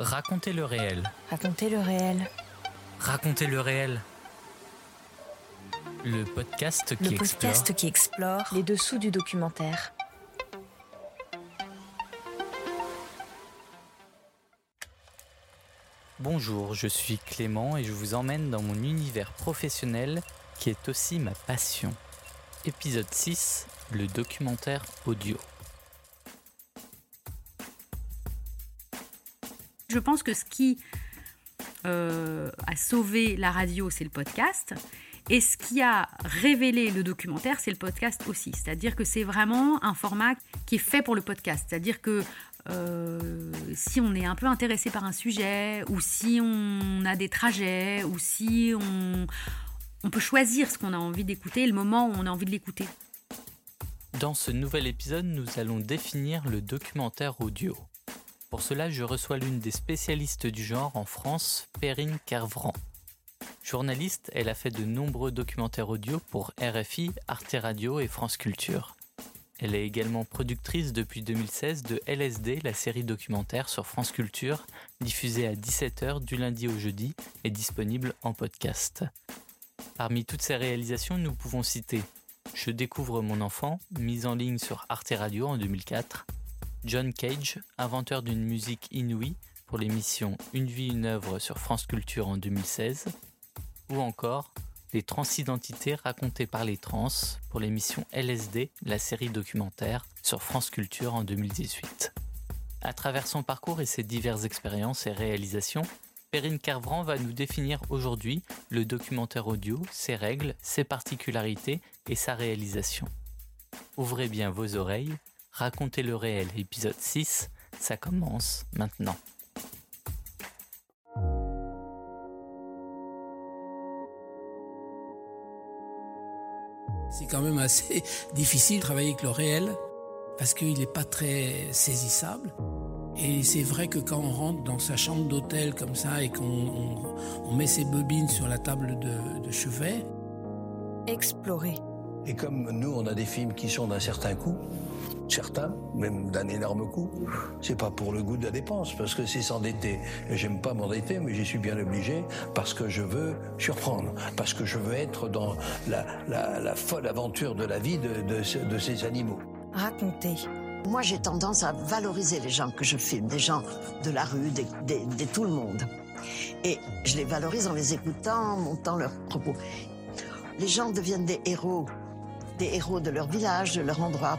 Racontez le réel. Racontez le réel. Racontez le réel. Le podcast qui Le explore podcast qui explore les dessous du documentaire. Bonjour, je suis Clément et je vous emmène dans mon univers professionnel qui est aussi ma passion. Épisode 6, le documentaire audio. Je pense que ce qui euh, a sauvé la radio, c'est le podcast. Et ce qui a révélé le documentaire, c'est le podcast aussi. C'est-à-dire que c'est vraiment un format qui est fait pour le podcast. C'est-à-dire que euh, si on est un peu intéressé par un sujet, ou si on a des trajets, ou si on, on peut choisir ce qu'on a envie d'écouter, le moment où on a envie de l'écouter. Dans ce nouvel épisode, nous allons définir le documentaire audio. Pour cela, je reçois l'une des spécialistes du genre en France, Perrine Kervran. Journaliste, elle a fait de nombreux documentaires audio pour RFI, Arte Radio et France Culture. Elle est également productrice depuis 2016 de LSD, la série documentaire sur France Culture, diffusée à 17h du lundi au jeudi et disponible en podcast. Parmi toutes ces réalisations, nous pouvons citer Je découvre mon enfant, mise en ligne sur Arte Radio en 2004, John Cage, inventeur d'une musique inouïe pour l'émission Une vie, une œuvre sur France Culture en 2016, ou encore Les transidentités racontées par les trans pour l'émission LSD, la série documentaire sur France Culture en 2018. À travers son parcours et ses diverses expériences et réalisations, Perrine Carvran va nous définir aujourd'hui le documentaire audio, ses règles, ses particularités et sa réalisation. Ouvrez bien vos oreilles, racontez le réel épisode 6, ça commence maintenant. C'est quand même assez difficile de travailler avec le réel parce qu'il n'est pas très saisissable. Et c'est vrai que quand on rentre dans sa chambre d'hôtel comme ça et qu'on on- on met ses bobines sur la table de, de chevet, Explorer. Et comme nous, on a des films qui sont d'un certain coût, certains, même d'un énorme coût, c'est pas pour le goût de la dépense, parce que c'est s'endetter. Et j'aime pas m'endetter, mais j'y suis bien obligé, parce que je veux surprendre, parce que je veux être dans la, la- la folle aventure de la vie de, de ce- de ces animaux. Raconter. Moi, j'ai tendance à valoriser les gens que je filme, des gens de la rue, des, des- des tout le monde. Et je les valorise en les écoutant, en montant leurs propos. Les gens deviennent des héros, des héros de leur village, de leur endroit.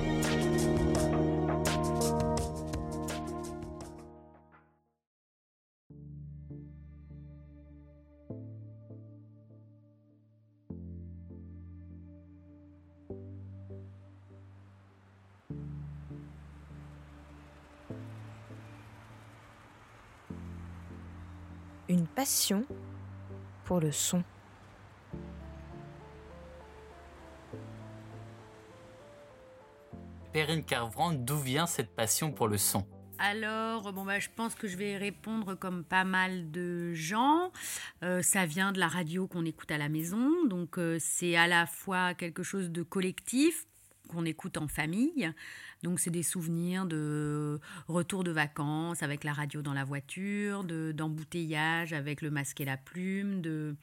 Une passion pour le son. Perrine Carvran, d'où vient cette passion pour le son? Alors, bon, bah, je pense que je vais répondre comme pas mal de gens. Euh, ça vient de la radio qu'on écoute à la maison. Donc, euh, c'est à la fois quelque chose de collectif qu'on écoute en famille. Donc, c'est des souvenirs de retour de vacances avec la radio dans la voiture, de, d'embouteillage avec le masque et la plume, de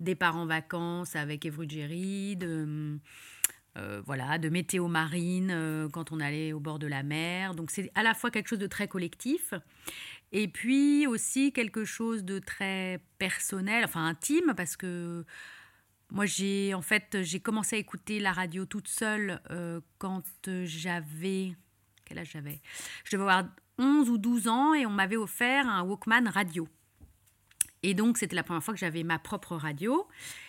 départ en vacances avec Evru Jerry, de euh, voilà, de météo marine euh, quand on allait au bord de la mer. Donc c'est à la fois quelque chose de très collectif et puis aussi quelque chose de très personnel, enfin intime, parce que moi, j'ai en fait, j'ai commencé à écouter la radio toute seule euh, quand j'avais. Quel âge j'avais? Je devais avoir 11 ou 12 ans et on m'avait offert un Walkman radio. Et donc, c'était la première fois que j'avais ma propre radio.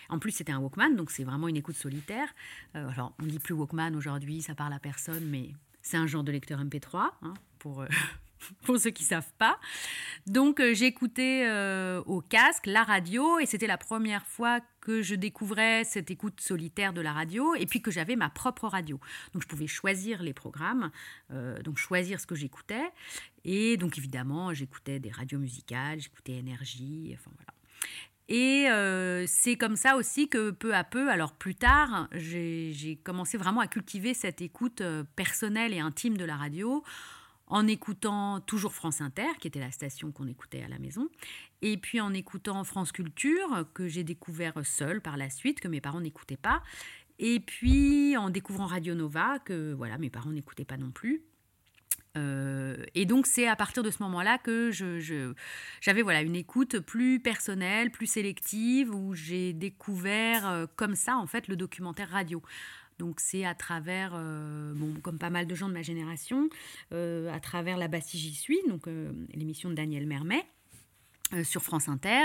En plus, c'était un Walkman, donc c'est vraiment une écoute solitaire. Euh, alors, on ne dit plus Walkman aujourd'hui, ça parle à personne, mais c'est un genre de lecteur MP3, hein, pour, euh, pour ceux qui ne savent pas. Donc euh, j'écoutais euh, au casque la radio et c'était la première fois que je découvrais cette écoute solitaire de la radio et puis que j'avais ma propre radio. Donc je pouvais choisir les programmes, euh, donc choisir ce que j'écoutais. Et donc évidemment, j'écoutais des radios musicales, j'écoutais Énergie, enfin voilà. Et c'est comme ça aussi que peu à peu, alors plus tard, j'ai commencé vraiment à cultiver cette écoute personnelle et intime de la radio en écoutant toujours France Inter, qui était la station qu'on écoutait à la maison, et puis en écoutant France Culture, que j'ai découvert seul par la suite, que mes parents n'écoutaient pas, et puis en découvrant Radio Nova, que voilà, mes parents n'écoutaient pas non plus. Euh, et donc c'est à partir de ce moment-là que je, j'avais voilà une écoute plus personnelle, plus sélective, où j'ai découvert euh, comme ça en fait le documentaire radio. Donc c'est à travers, euh, bon, comme pas mal de gens de ma génération, euh, à travers La Bastille j'y suis, donc euh, l'émission de Daniel Mermet. sur France Inter,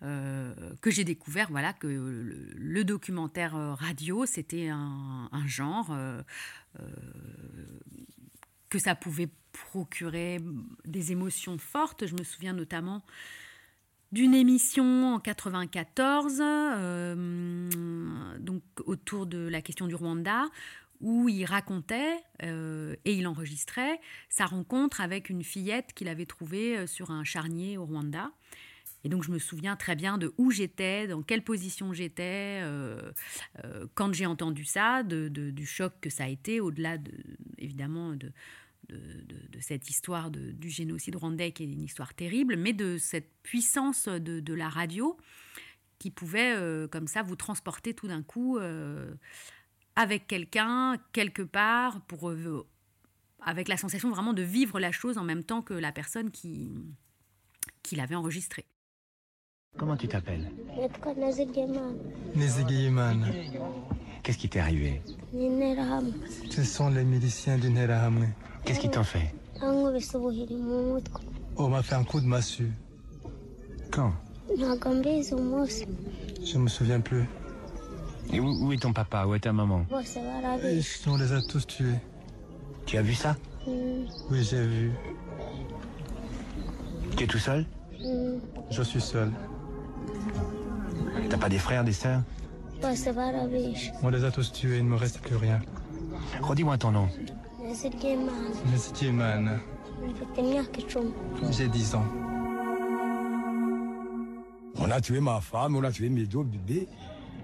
que j'ai découvert voilà, que le, documentaire radio, c'était un, un, genre, que ça pouvait procurer des émotions fortes. Je me souviens notamment d'une émission en 94, euh, donc autour de la question du Rwanda, où il racontait euh, et il enregistrait sa rencontre avec une fillette qu'il avait trouvée euh, sur un charnier au Rwanda. Et donc je me souviens très bien de où j'étais, dans quelle position j'étais, quand j'ai entendu ça, du choc que ça a été, au-delà de, évidemment de, de, cette histoire du génocide rwandais qui est une histoire terrible, mais de cette puissance de, la radio qui pouvait euh, comme ça vous transporter tout d'un coup euh, avec quelqu'un quelque part pour euh, avec la sensation vraiment de vivre la chose en même temps que la personne qui, qui l'avait enregistrée. Comment tu t'appelles? Nezigiman. Qu'est-ce qui t'est arrivé? Ce sont les miliciens du Nerahamwe. Qu'est-ce qu'ils t'ont fait On m'a fait un coup de massue. Quand Je me souviens plus. Et où, est ton papa? Où est ta maman? On les a tous tués. Tu as vu ça? Oui, j'ai vu. Tu es tout seul? Je suis seul. T'as pas des frères, des sœurs? On les a tous tués, il ne me reste plus rien. Redis-moi ton nom. J'ai 10 ans. On a tué ma femme, on a tué mes deux bébés,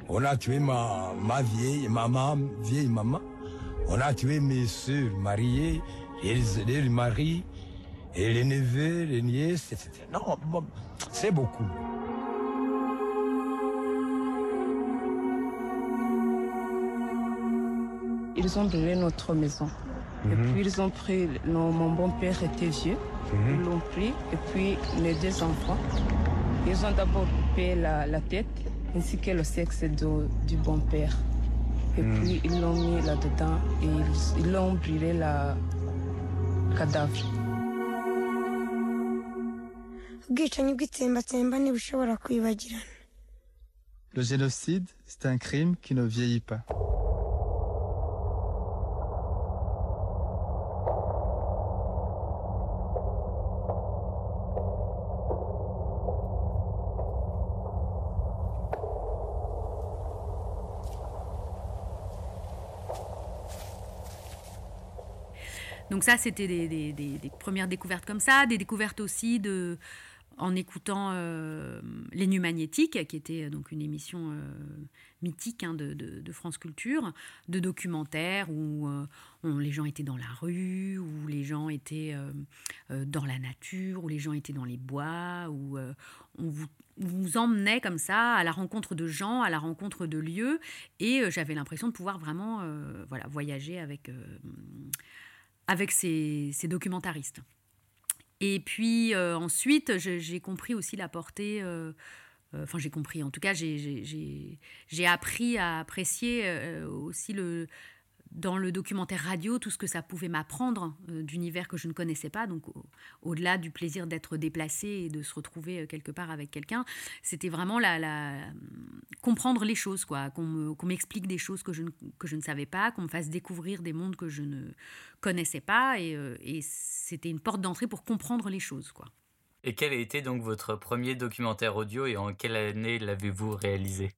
on a tué ma, ma vieille, maman, vieille maman, on a tué mes soeurs mariées, les, les maris, et les neveux, les nièces, etc. Non, c'est beaucoup. Ils ont brûlé notre maison. Et mhm. puis ils ont pris, mon bon-père était vieux, mhm. ils l'ont pris, et puis les deux enfants. Ils ont d'abord coupé la, tête ainsi que le sexe du bon-père. Et mhm. puis ils l'ont mis là-dedans et ils l'ont brûlé la cadavre. Le génocide, c'est un crime qui ne vieillit pas. Donc ça, c'était des, premières découvertes comme ça, des découvertes aussi de, en écoutant euh, Les Nuits Magnétiques, qui était donc une émission euh, mythique hein, de, France Culture, de documentaires où, euh, les gens étaient dans la rue, où les gens étaient dans la nature, où les gens étaient dans les bois, où on vous, vous emmenait comme ça à la rencontre de gens, à la rencontre de lieux, et j'avais l'impression de pouvoir vraiment voilà, voyager avec avec ces, documentaristes. Et puis euh, ensuite, j'ai compris aussi la portée euh, Enfin, j'ai compris. En tout cas, j'ai appris à apprécier aussi le, dans le documentaire radio tout ce que ça pouvait m'apprendre euh, d'univers que je ne connaissais pas. Donc, au-delà du plaisir d'être déplacé et de se retrouver euh, quelque part avec quelqu'un, c'était vraiment la, comprendre les choses, quoi. Qu'on m'explique des choses que je, ne, que je ne savais pas, qu'on me fasse découvrir des mondes que je ne connaissais pas. Et, euh, et c'était une porte d'entrée pour comprendre les choses, quoi. Et quel a été donc votre premier documentaire audio et en quelle année l'avez-vous réalisé?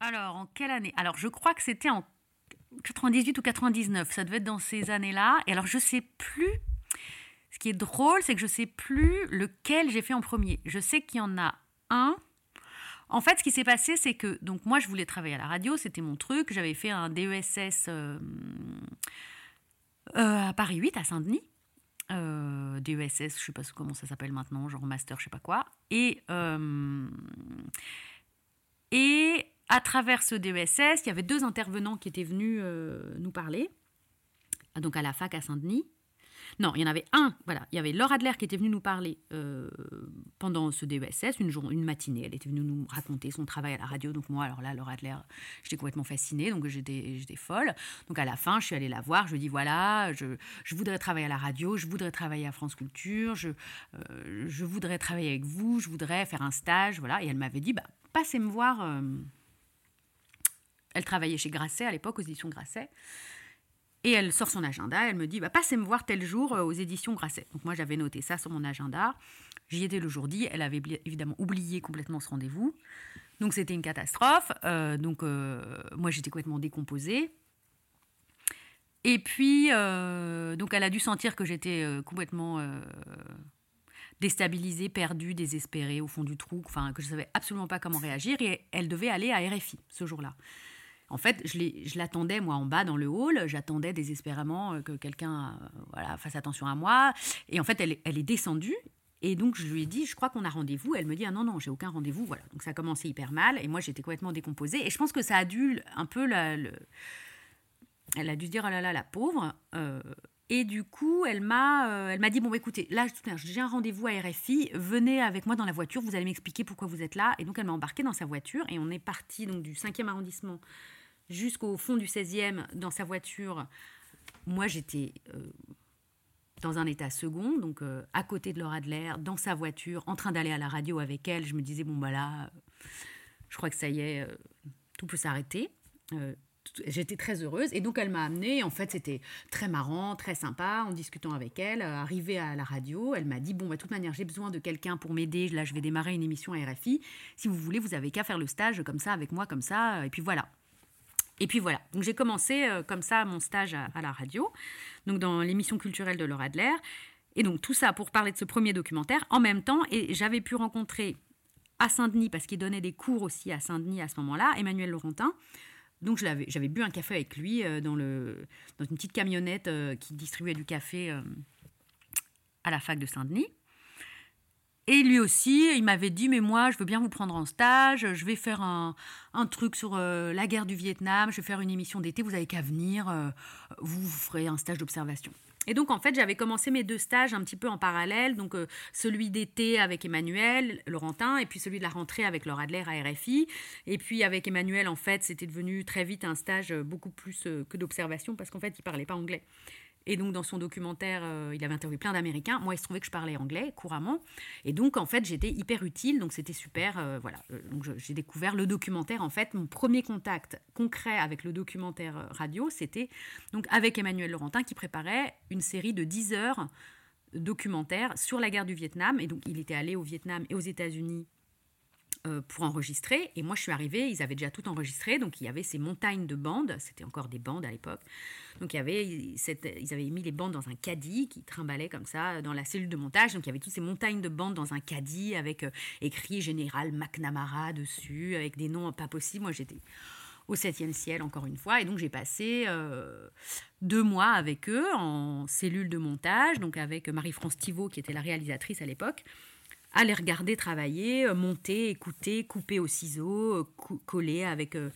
Alors, en quelle année? Alors, je crois que c'était en 98 ou 99, ça devait être dans ces années-là. Et alors, je sais plus. Ce qui est drôle, c'est que je sais plus lequel j'ai fait en premier. Je sais qu'il y en a un. En fait, ce qui s'est passé, c'est que donc moi, je voulais travailler à la radio, c'était mon truc. J'avais fait un DESS euh, euh, à Paris 8, à Saint-Denis. Euh, DESS, je sais pas comment ça s'appelle maintenant, genre master, je sais pas quoi. Et et à travers ce DESS, il y avait deux intervenants qui étaient venus euh, nous parler, donc à la fac à Saint-Denis. Non, il y en avait un, voilà, il y avait Laura Adler qui était venue nous parler euh, pendant ce DESS, une, journée, une matinée. Elle était venue nous raconter son travail à la radio. Donc moi, alors là, Laura Adler, j'étais complètement fascinée, donc j'étais, j'étais folle. Donc à la fin, je suis allée la voir, je lui ai dit, voilà, je, je voudrais travailler à la radio, je voudrais travailler à France Culture, je, euh, je voudrais travailler avec vous, je voudrais faire un stage, voilà. Et elle m'avait dit, bah, passez me voir elle travaillait chez Grasset à l'époque, aux éditions Grasset. Et elle sort son agenda, elle me dit bah, Passez me voir tel jour euh, aux éditions Grasset. Donc moi j'avais noté ça sur mon agenda. J'y étais le jour dit. Elle avait évidemment oublié complètement ce rendez-vous. Donc c'était une catastrophe. Euh, donc euh, moi j'étais complètement décomposée. Et puis, donc elle a dû sentir que j'étais complètement déstabilisée, perdue, désespérée au fond du trou, que je savais absolument pas comment réagir. Et elle devait aller à RFI ce jour-là. En fait, je l'attendais, moi, en bas dans le hall. J'attendais désespérément euh, que quelqu'un euh, voilà, fasse attention à moi. Et en fait, elle, est descendue. Et donc, je lui ai dit, je crois qu'on a rendez-vous. Elle me dit, ah non, non, j'ai aucun rendez-vous. Voilà. Donc, ça a commencé hyper mal. Et moi, j'étais complètement décomposée. Et je pense que ça a dû un peu la, le... Elle a dû se dire, oh là là, la pauvre. Euh, et du coup, elle m'a, elle m'a dit bon, bah, écoutez, là, j'ai un rendez-vous à RFI. Venez avec moi dans la voiture. Vous allez m'expliquer pourquoi vous êtes là. Et donc, elle m'a embarqué dans sa voiture et on est parti donc du 5e arrondissement jusqu'au fond du 16e dans sa voiture. Moi, j'étais euh, dans un état second, donc euh, à côté de Laura Adler, dans sa voiture, en train d'aller à la radio avec elle. Je me disais, bon, bah là, je crois que ça y est, euh, tout peut s'arrêter. J'étais très heureuse et donc elle m'a amenée. En fait, c'était très marrant, très sympa en discutant avec elle. Arrivée à la radio, elle m'a dit Bon, bah, de toute manière, j'ai besoin de quelqu'un pour m'aider. Là, je vais démarrer une émission à RFI. Si vous voulez, vous avez qu'à faire le stage comme ça, avec moi, comme ça. Et puis voilà. Et puis voilà, donc j'ai commencé euh, comme ça mon stage à, la radio, donc dans l'émission culturelle de Laura Adler. Et donc tout ça pour parler de ce premier documentaire en même temps. Et j'avais pu rencontrer à Saint-Denis, parce qu'il donnait des cours aussi à Saint-Denis à ce moment-là, Emmanuel Laurentin. Donc j'avais bu un café avec lui euh, dans, une petite camionnette euh, qui distribuait du café à la fac de Saint-Denis. Et lui aussi, il m'avait dit, mais moi, je veux bien vous prendre en stage, je vais faire un, truc sur euh, la guerre du Vietnam, je vais faire une émission d'été, vous avez qu'à venir, euh, vous, ferez un stage d'observation. Et donc, en fait, j'avais commencé mes deux stages un petit peu en parallèle, donc euh, celui d'été avec Emmanuel Laurentin, et puis celui de la rentrée avec Laura Adler à RFI. Et puis avec Emmanuel, en fait, c'était devenu très vite un stage beaucoup plus que d'observation, parce qu'en fait, il parlait pas anglais. Et donc, dans son documentaire, euh, il avait interviewé plein d'Américains. Moi, il se trouvait que je parlais anglais couramment. Et donc, en fait, j'étais hyper utile. Donc, c'était super. Euh, voilà. Euh, donc, j'ai découvert le documentaire. En fait, mon premier contact concret avec le documentaire radio, c'était donc avec Emmanuel Laurentin qui préparait une série de 10 heures documentaires sur la guerre du Vietnam. Et donc, il était allé au Vietnam et aux États-Unis pour enregistrer. Et moi, je suis arrivée, ils avaient déjà tout enregistré. Donc, il y avait ces montagnes de bandes. C'était encore des bandes à l'époque. Donc, il y avait ils avaient mis les bandes dans un caddie qui trimballait comme ça dans la cellule de montage. Donc, il y avait toutes ces montagnes de bandes dans un caddie avec euh, écrit Général McNamara dessus, avec des noms pas possibles. Moi, j'étais au septième ciel, encore une fois. Et donc, j'ai passé euh, deux mois avec eux en cellule de montage, donc avec Marie-France Thivault, qui était la réalisatrice à l'époque à les regarder travailler, euh, monter, écouter, couper au ciseau, euh, coller avec, euh,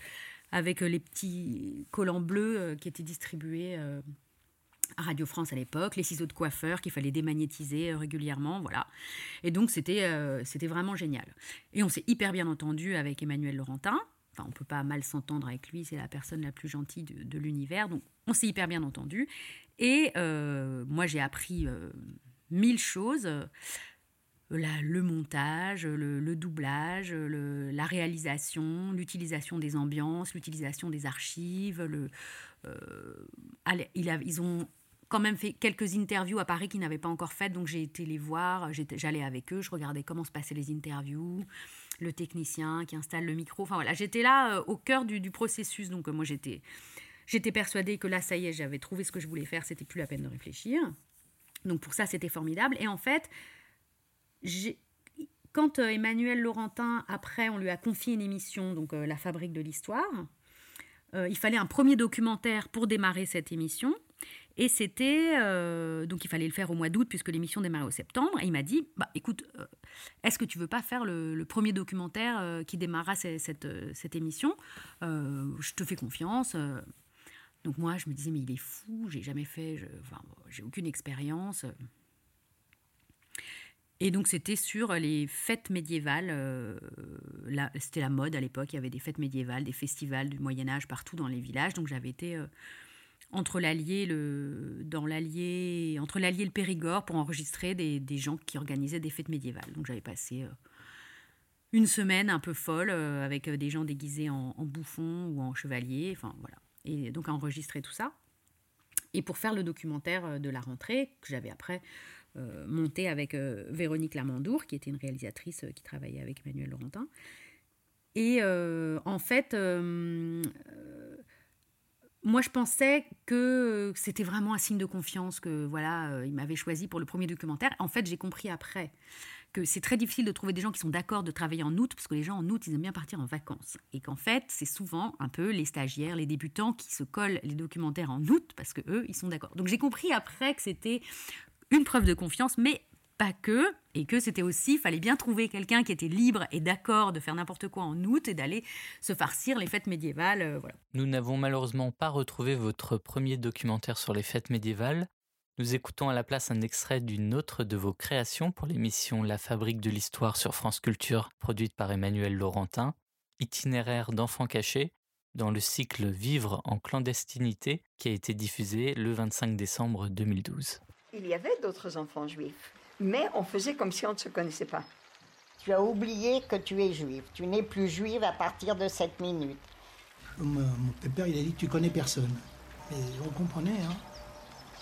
avec les petits collants bleus qui étaient distribués Radio France à l'époque, les ciseaux de coiffeur qu'il fallait démagnétiser régulièrement, voilà. Et donc c'était vraiment génial. Et on s'est hyper bien entendu avec Emmanuel Laurentin. Enfin, on peut pas mal s'entendre avec lui, c'est la personne la plus gentille de, l'univers. Donc on s'est hyper bien entendu. Et moi j'ai appris mille choses. Le montage, le, doublage, la réalisation, l'utilisation des ambiances, l'utilisation des archives. A, ils ont quand même fait quelques interviews à Paris qu'ils n'avaient pas encore faites, donc j'ai été les voir, j'allais avec eux, je regardais comment se passaient les interviews, le technicien qui installe le micro, enfin voilà, j'étais là euh, au cœur du, processus, donc euh, moi j'étais, j'étais persuadée que là, ça y est, j'avais trouvé ce que je voulais faire, c'était plus la peine de réfléchir. Donc pour ça, c'était formidable. Et en fait, quand euh, Emmanuel Laurentin, après, on lui a confié une émission, donc La Fabrique de l'Histoire, il fallait un premier documentaire pour démarrer cette émission. Et c'était. Euh, donc il fallait le faire au mois d'août, puisque l'émission démarrait au septembre. Et il m'a dit bah, écoute, euh, est-ce que tu veux pas faire le, premier documentaire euh, qui démarrera cette, émission? Je te fais confiance. Donc moi, je me disais mais il est fou, j'ai jamais fait. j'ai aucune expérience. Et donc c'était sur les fêtes médiévales. c'était la mode à l'époque. Il y avait des fêtes médiévales, des festivals du Moyen Âge partout dans les villages. Donc j'avais été l'Allier entre l'Allier et le Périgord pour enregistrer des, gens qui organisaient des fêtes médiévales. Donc j'avais passé euh, une semaine un peu folle euh, avec euh, des gens déguisés en, bouffons ou en chevaliers, enfin voilà. Et donc à enregistrer tout ça. Et pour faire le documentaire de la rentrée que j'avais après monté avec Véronique Lamandour, qui était une réalisatrice qui travaillait avec Emmanuel Laurentin. Et en fait moi, je pensais que c'était vraiment un signe de confiance que voilà, euh, il m'avait choisi pour le premier documentaire. En fait, j'ai compris après que c'est très difficile de trouver des gens qui sont d'accord de travailler en août, parce que les gens en août, ils aiment bien partir en vacances. Et qu'en fait, c'est souvent un peu les stagiaires, les débutants qui se collent les documentaires en août, parce que eux, ils sont d'accord. Donc j'ai compris après que c'était une preuve de confiance, mais pas que, et que c'était aussi, il fallait bien trouver quelqu'un qui était libre et d'accord de faire n'importe quoi en août et d'aller se farcir les fêtes médiévales. Euh. Nous n'avons malheureusement pas retrouvé votre premier documentaire sur les fêtes médiévales. Nous écoutons à la place un extrait d'une autre de vos créations pour l'émission La Fabrique de l'Histoire sur France Culture, produite par Emmanuel Laurentin, itinéraire d'enfants cachés, dans le cycle Vivre en clandestinité qui a été diffusé le 25 décembre 2012. Il y avait d'autres enfants juifs mais on faisait comme si on ne se connaissait pas. Tu as oublié que tu es juive. Tu n'es plus juive à partir de cette minute. Mon, père, il a dit tu connais personne. Et on comprenait, hein.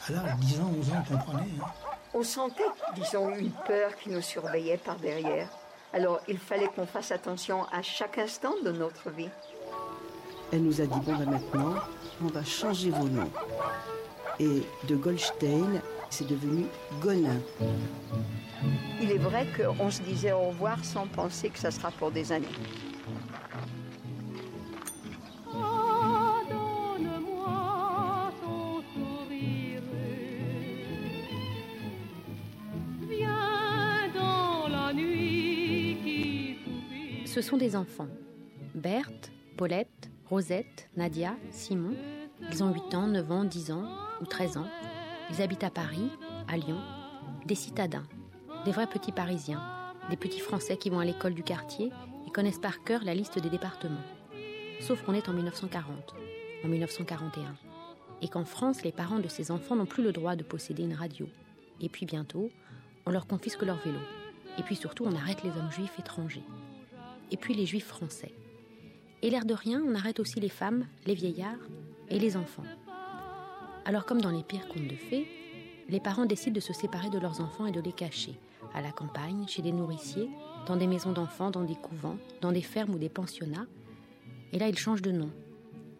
À l'âge 10 ans, 11 ans, on comprenait. Hein. On sentait, disons, une peur qui nous surveillait par derrière. Alors, il fallait qu'on fasse attention à chaque instant de notre vie. Elle nous a dit bon, ben maintenant, on va changer vos noms. Et de Goldstein, c'est devenu Gonin. Il est vrai qu'on se disait au revoir sans penser que ça sera pour des années. Ce sont des enfants. Berthe, Paulette, Rosette, Nadia, Simon. Ils ont 8 ans, 9 ans, 10 ans ou 13 ans. Ils habitent à Paris, à Lyon, des citadins, des vrais petits Parisiens, des petits Français qui vont à l'école du quartier et connaissent par cœur la liste des départements. Sauf qu'on est en 1940, en 1941, et qu'en France, les parents de ces enfants n'ont plus le droit de posséder une radio. Et puis bientôt, on leur confisque leur vélo. Et puis surtout, on arrête les hommes juifs étrangers. Et puis les juifs français. Et l'air de rien, on arrête aussi les femmes, les vieillards et les enfants. Alors comme dans les pires contes de fées, les parents décident de se séparer de leurs enfants et de les cacher, à la campagne, chez des nourriciers, dans des maisons d'enfants, dans des couvents, dans des fermes ou des pensionnats. Et là, ils changent de nom,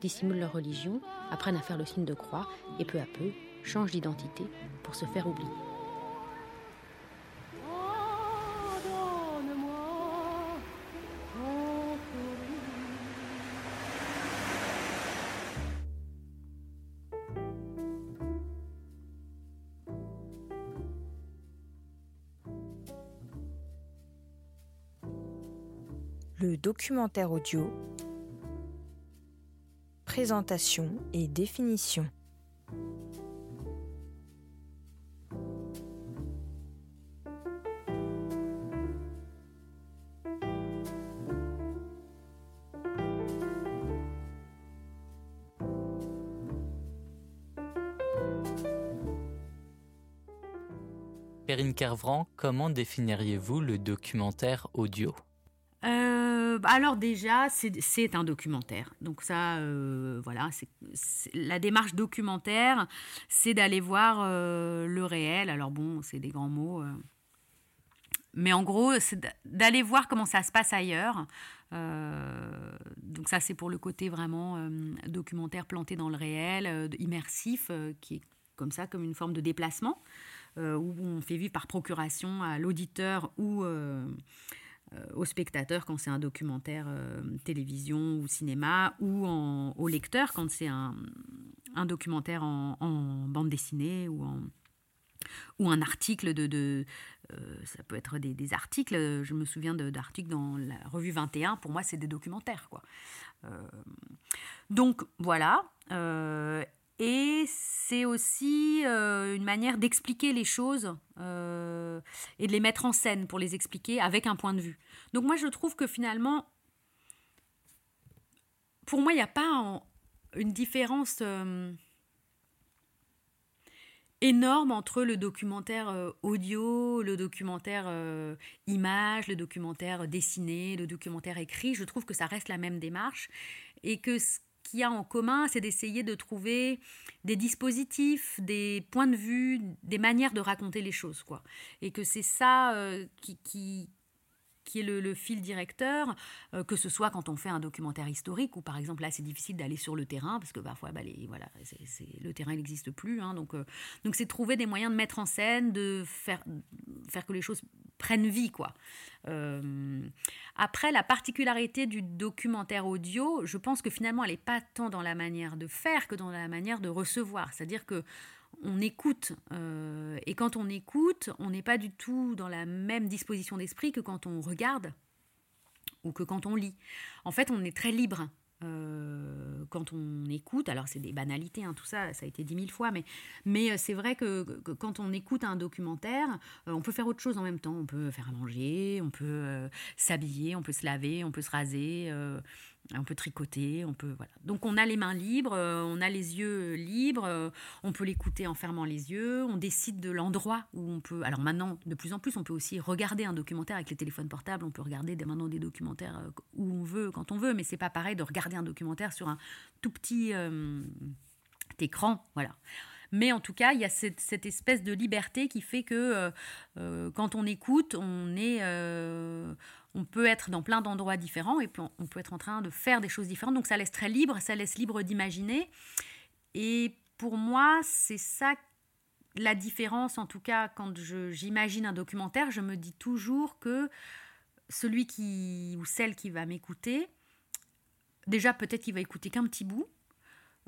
dissimulent leur religion, apprennent à faire le signe de croix et peu à peu changent d'identité pour se faire oublier. documentaire audio, présentation et définition. Perrine Carvran, comment définiriez-vous le documentaire audio? Alors déjà, c'est un documentaire. Donc ça, euh, voilà, la démarche documentaire, c'est d'aller voir euh, le réel. Alors bon, c'est des grands mots. mais en gros, c'est d'aller voir comment ça se passe ailleurs. donc ça, c'est pour le côté vraiment documentaire planté dans le réel, immersif, qui est comme ça, comme une forme de déplacement. Euh, où on fait vivre par procuration à l'auditeur ou euh, euh, au spectateur quand c'est un documentaire télévision ou cinéma, ou au lecteur quand c'est un, documentaire en, bande dessinée ou en ou un article de, ça peut être des, articles. Je me souviens d'articles dans la revue 21 pour moi c'est des documentaires quoi. Donc voilà et c'est aussi euh, une manière d'expliquer les choses euh, et de les mettre en scène pour les expliquer avec un point de vue. Donc moi je trouve que finalement, pour moi il n'y a pas une différence euh, énorme entre le documentaire audio, le documentaire image, le documentaire dessiné, le documentaire écrit. Je trouve que ça reste la même démarche et que qu'il y a en commun, c'est d'essayer de trouver des dispositifs, des points de vue, des manières de raconter les choses, quoi. Et que c'est ça euh, qui, qui, qui est le, fil directeur, euh, que ce soit quand on fait un documentaire historique, ou par exemple là c'est difficile d'aller sur le terrain, parce que parfois bah, les, voilà, le terrain n'existe plus. Hein, donc euh, donc c'est trouver des moyens de mettre en scène, de faire, faire que les choses prennent vie. quoi. Euh, après, la particularité du documentaire audio, je pense que finalement elle n'est pas tant dans la manière de faire que dans la manière de recevoir. C'est-à-dire que on écoute. Euh, et quand on écoute, on n'est pas du tout dans la même disposition d'esprit que quand on regarde ou que quand on lit. En fait, on est très libre. Euh, quand on écoute, alors c'est des banalités, hein, tout ça, ça a été dit mille fois, mais, euh, c'est vrai que, quand on écoute un documentaire, on peut faire autre chose en même temps. On peut faire à manger, on peut s'habiller, on peut se laver, on peut se raser, on peut tricoter, on peut voilà. Donc on a les mains libres, euh, on a les yeux libres, euh, on peut l'écouter en fermant les yeux, on décide de l'endroit où on peut. Alors maintenant, de plus en plus, on peut aussi regarder un documentaire avec les téléphones portables. On peut regarder maintenant des documentaires euh, où on veut, quand on veut, mais c'est pas pareil de regarder un documentaire sur un tout petit écran, voilà. Mais en tout cas, il y a cette, espèce de liberté qui fait que quand on écoute, on est on peut être dans plein d'endroits différents et on peut être en train de faire des choses différentes. Donc ça laisse très libre, ça laisse libre d'imaginer. Et pour moi, c'est ça la différence, en tout cas quand j'imagine un documentaire, je me dis toujours que celui qui ou celle qui va m'écouter, déjà peut-être qu'il va écouter qu'un petit bout,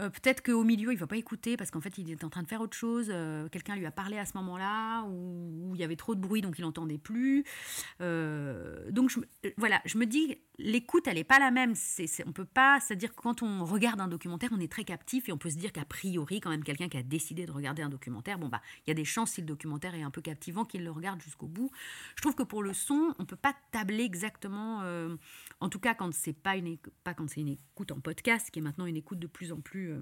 euh, peut-être qu'au milieu, il ne va pas écouter parce qu'en fait, il est en train de faire autre chose. Euh, quelqu'un lui a parlé à ce moment-là, ou, il y avait trop de bruit, donc il n'entendait plus. Euh, donc voilà, je me dis, l'écoute, elle n'est pas la même. C'est, on peut pas, c'est-à-dire que quand on regarde un documentaire, on est très captif et on peut se dire qu'a priori, quand même, quelqu'un qui a décidé de regarder un documentaire, bon bah, il y a des chances si le documentaire est un peu captivant qu'il le regarde jusqu'au bout. Je trouve que pour le son, on peut pas tabler exactement. En tout cas, quand c'est pas une, pas quand c'est une écoute en podcast, qui est maintenant une écoute de plus en plus euh,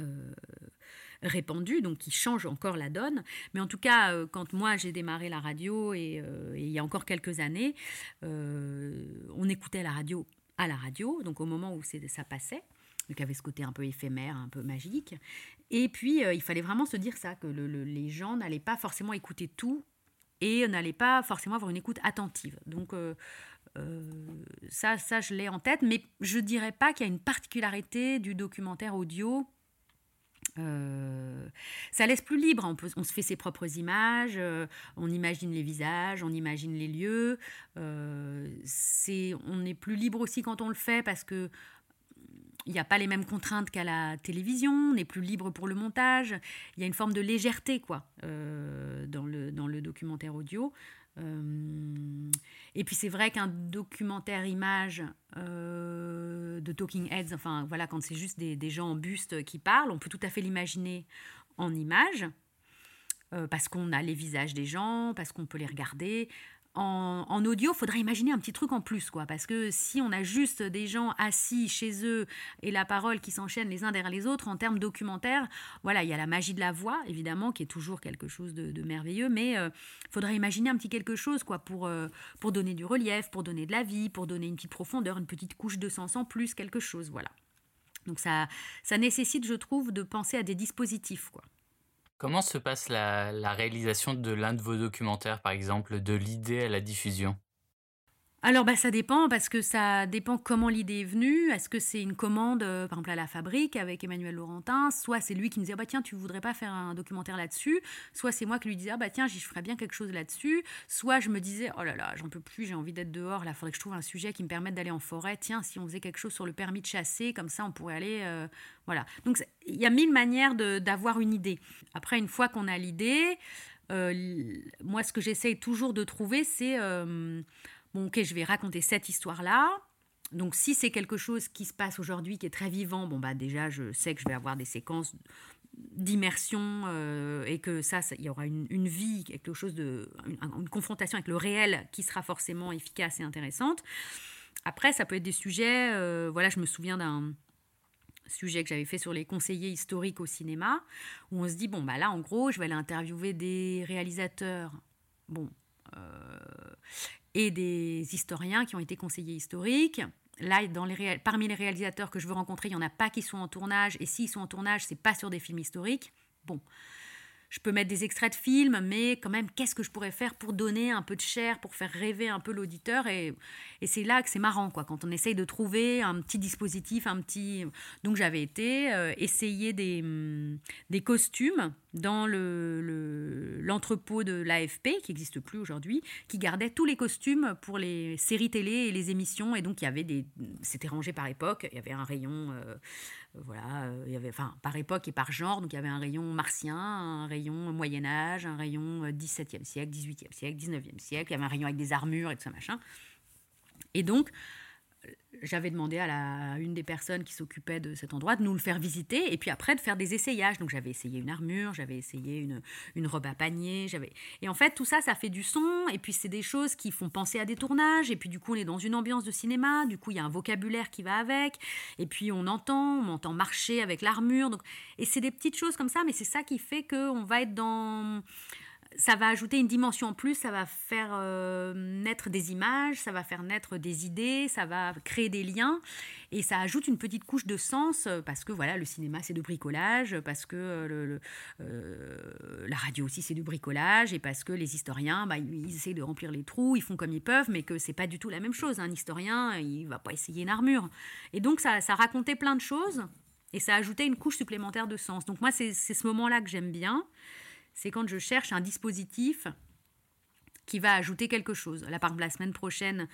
euh, répandu, donc qui change encore la donne. Mais en tout cas, euh, quand moi j'ai démarré la radio et, il y a encore quelques années, on écoutait la radio à la radio, donc au moment où ça passait. Donc avait ce côté un peu éphémère, un peu magique. Et puis, il fallait vraiment se dire ça, que les gens n'allaient pas forcément écouter tout et n'allaient pas forcément avoir une écoute attentive. Donc, ça, ça, je l'ai en tête, mais je dirais pas qu'il y a une particularité du documentaire audio. Euh, ça laisse plus libre, on, se fait ses propres images, euh, on imagine les visages, on imagine les lieux. c'est, on est plus libre aussi quand on le fait parce que il n'y a pas les mêmes contraintes qu'à la télévision, on est plus libre pour le montage. Il y a une forme de légèreté quoi dans, le, dans le documentaire audio. Euh, et puis c'est vrai qu'un documentaire image euh, de Talking Heads, enfin voilà, quand c'est juste des, gens en buste qui parlent, on peut tout à fait l'imaginer en image, euh, parce qu'on a les visages des gens, parce qu'on peut les regarder. En, audio, faudrait imaginer un petit truc en plus, quoi. Parce que si on a juste des gens assis chez eux et la parole qui s'enchaîne les uns derrière les autres, en termes documentaires, voilà, il y a la magie de la voix, évidemment, qui est toujours quelque chose de, merveilleux, mais il euh, faudrait imaginer un petit quelque chose, quoi, pour, euh, pour donner du relief, pour donner de la vie, pour donner une petite profondeur, une petite couche de sens en plus, quelque chose, voilà. Donc ça, ça nécessite, je trouve, de penser à des dispositifs, quoi. Comment se passe la, réalisation de l'un de vos documentaires, par exemple, de l'idée à la diffusion? Alors bah, ça dépend parce que ça dépend comment l'idée est venue. Est-ce que c'est une commande euh, par exemple à la fabrique avec Emmanuel Laurentin, soit c'est lui qui me disait ah, bah tiens tu voudrais pas faire un documentaire là-dessus, soit c'est moi qui lui disais ah bah tiens j'y ferais bien quelque chose là-dessus, soit je me disais oh là là j'en peux plus j'ai envie d'être dehors là faudrait que je trouve un sujet qui me permette d'aller en forêt. Tiens si on faisait quelque chose sur le permis de chasser comme ça on pourrait aller euh, voilà. Donc il y a mille manières d'avoir une idée. Après une fois qu'on a l'idée euh, moi, ce que j'essaye toujours de trouver, c'est bon, ok, je vais raconter cette histoire-là. Donc, si c'est quelque chose qui se passe aujourd'hui, qui est très vivant, bon, bah, déjà, je sais que je vais avoir des séquences d'immersion euh, et que ça, il y aura une, vie, quelque chose de, une, confrontation avec le réel qui sera forcément efficace et intéressante. Après, ça peut être des sujets, euh, voilà, je me souviens d'un sujet que j'avais fait sur les conseillers historiques au cinéma, où on se dit, bon, bah là, en gros, je vais aller interviewer des réalisateurs, bon, euh, et des historiens qui ont été conseillers historiques. Là, dans les parmi les réalisateurs que je veux rencontrer, il n'y en a pas qui sont en tournage. Et s'ils sont en tournage, c'est pas sur des films historiques. Bon, je peux mettre des extraits de films, mais quand même, qu'est-ce que je pourrais faire pour donner un peu de chair, pour faire rêver un peu l'auditeur Et, et c'est là que c'est marrant, quoi, quand on essaye de trouver un petit dispositif, un petit... Donc j'avais été euh, essayer des, hum, des costumes dans le, l'entrepôt de l'AFP, qui n'existe plus aujourd'hui, qui gardait tous les costumes pour les séries télé et les émissions. Et donc, il y avait des... C'était rangé par époque. Il y avait un rayon... Euh, voilà, euh, il y avait, enfin, par époque et par genre, donc il y avait un rayon martien, un rayon Moyen Âge, un rayon 17e euh, siècle, 18e siècle, 19e siècle, il y avait un rayon avec des armures et tout ça machin. Et donc, j'avais demandé à, la, une des personnes qui s'occupait de cet endroit de nous le faire visiter et puis après de faire des essayages. Donc j'avais essayé une armure, j'avais essayé une, une robe à panier, j'avais et en fait tout ça ça fait du son et puis c'est des choses qui font penser à des tournages et puis du coup on est dans une ambiance de cinéma, du coup il y a un vocabulaire qui va avec et puis on entend, on entend marcher avec l'armure donc et c'est des petites choses comme ça mais c'est ça qui fait que on va être dans ça va ajouter une dimension en plus, ça va faire euh, naître des images, ça va faire naître des idées, ça va créer des liens et ça ajoute une petite couche de sens euh, parce que voilà, le cinéma c'est de bricolage, parce que euh, la radio aussi c'est du bricolage et parce que les historiens bah, ils essaient de remplir les trous, ils font comme ils peuvent, mais que c'est pas du tout la même chose. Un historien il va pas essayer une armure et donc ça, ça racontait plein de choses et ça ajoutait une couche supplémentaire de sens. Donc moi c'est ce moment-là que j'aime bien c'est quand je cherche un dispositif qui va ajouter quelque chose. Là, par exemple, la semaine prochaine,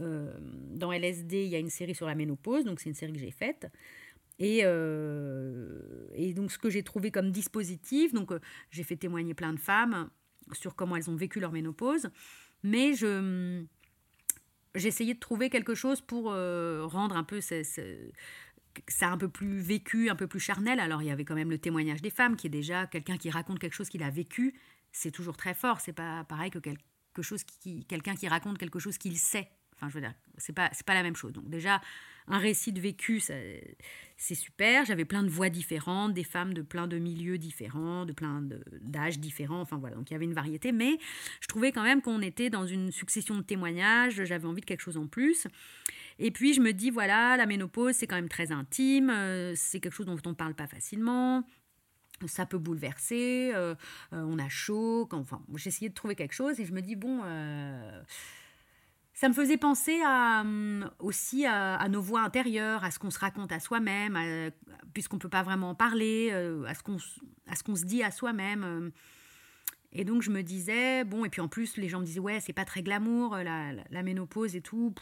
euh, dans LSD, il y a une série sur la ménopause, donc c'est une série que j'ai faite. Et, euh, donc, ce que j'ai trouvé comme dispositif, donc euh, j'ai fait témoigner plein de femmes sur comment elles ont vécu leur ménopause, mais je essayé de trouver quelque chose pour rendre un peu ça un peu plus vécu, un peu plus charnel. Alors il y avait quand même le témoignage des femmes, qui est déjà quelqu'un qui raconte quelque chose qu'il a vécu. C'est toujours très fort. C'est pas pareil que quelque chose qui, quelqu'un qui raconte quelque chose qu'il sait. Enfin, je veux dire, c'est pas, c'est pas la même chose. Donc déjà, un récit de vécu, c'est super. J'avais plein de voix différentes, des femmes de plein de milieux différents, de plein d'âges différents. Enfin voilà, donc il y avait une variété. Mais je trouvais quand même qu'on était dans une succession de témoignages. J'avais envie de quelque chose en plus. Et puis je me dis, voilà, la ménopause, c'est quand même très intime, euh, c'est quelque chose dont on ne parle pas facilement. Ça peut bouleverser, euh, euh, on a chaud. enfin, j'essayais de trouver quelque chose et je me dis, bon, ça me faisait penser à, aussi à, nos voix intérieures, à ce qu'on se raconte à soi-même, puisqu'on ne peut pas vraiment en parler, à ce qu'on se dit à soi-même. Et donc je me disais, bon, et puis en plus les gens me disaient, ouais, c'est pas très glamour, la, la ménopause et tout.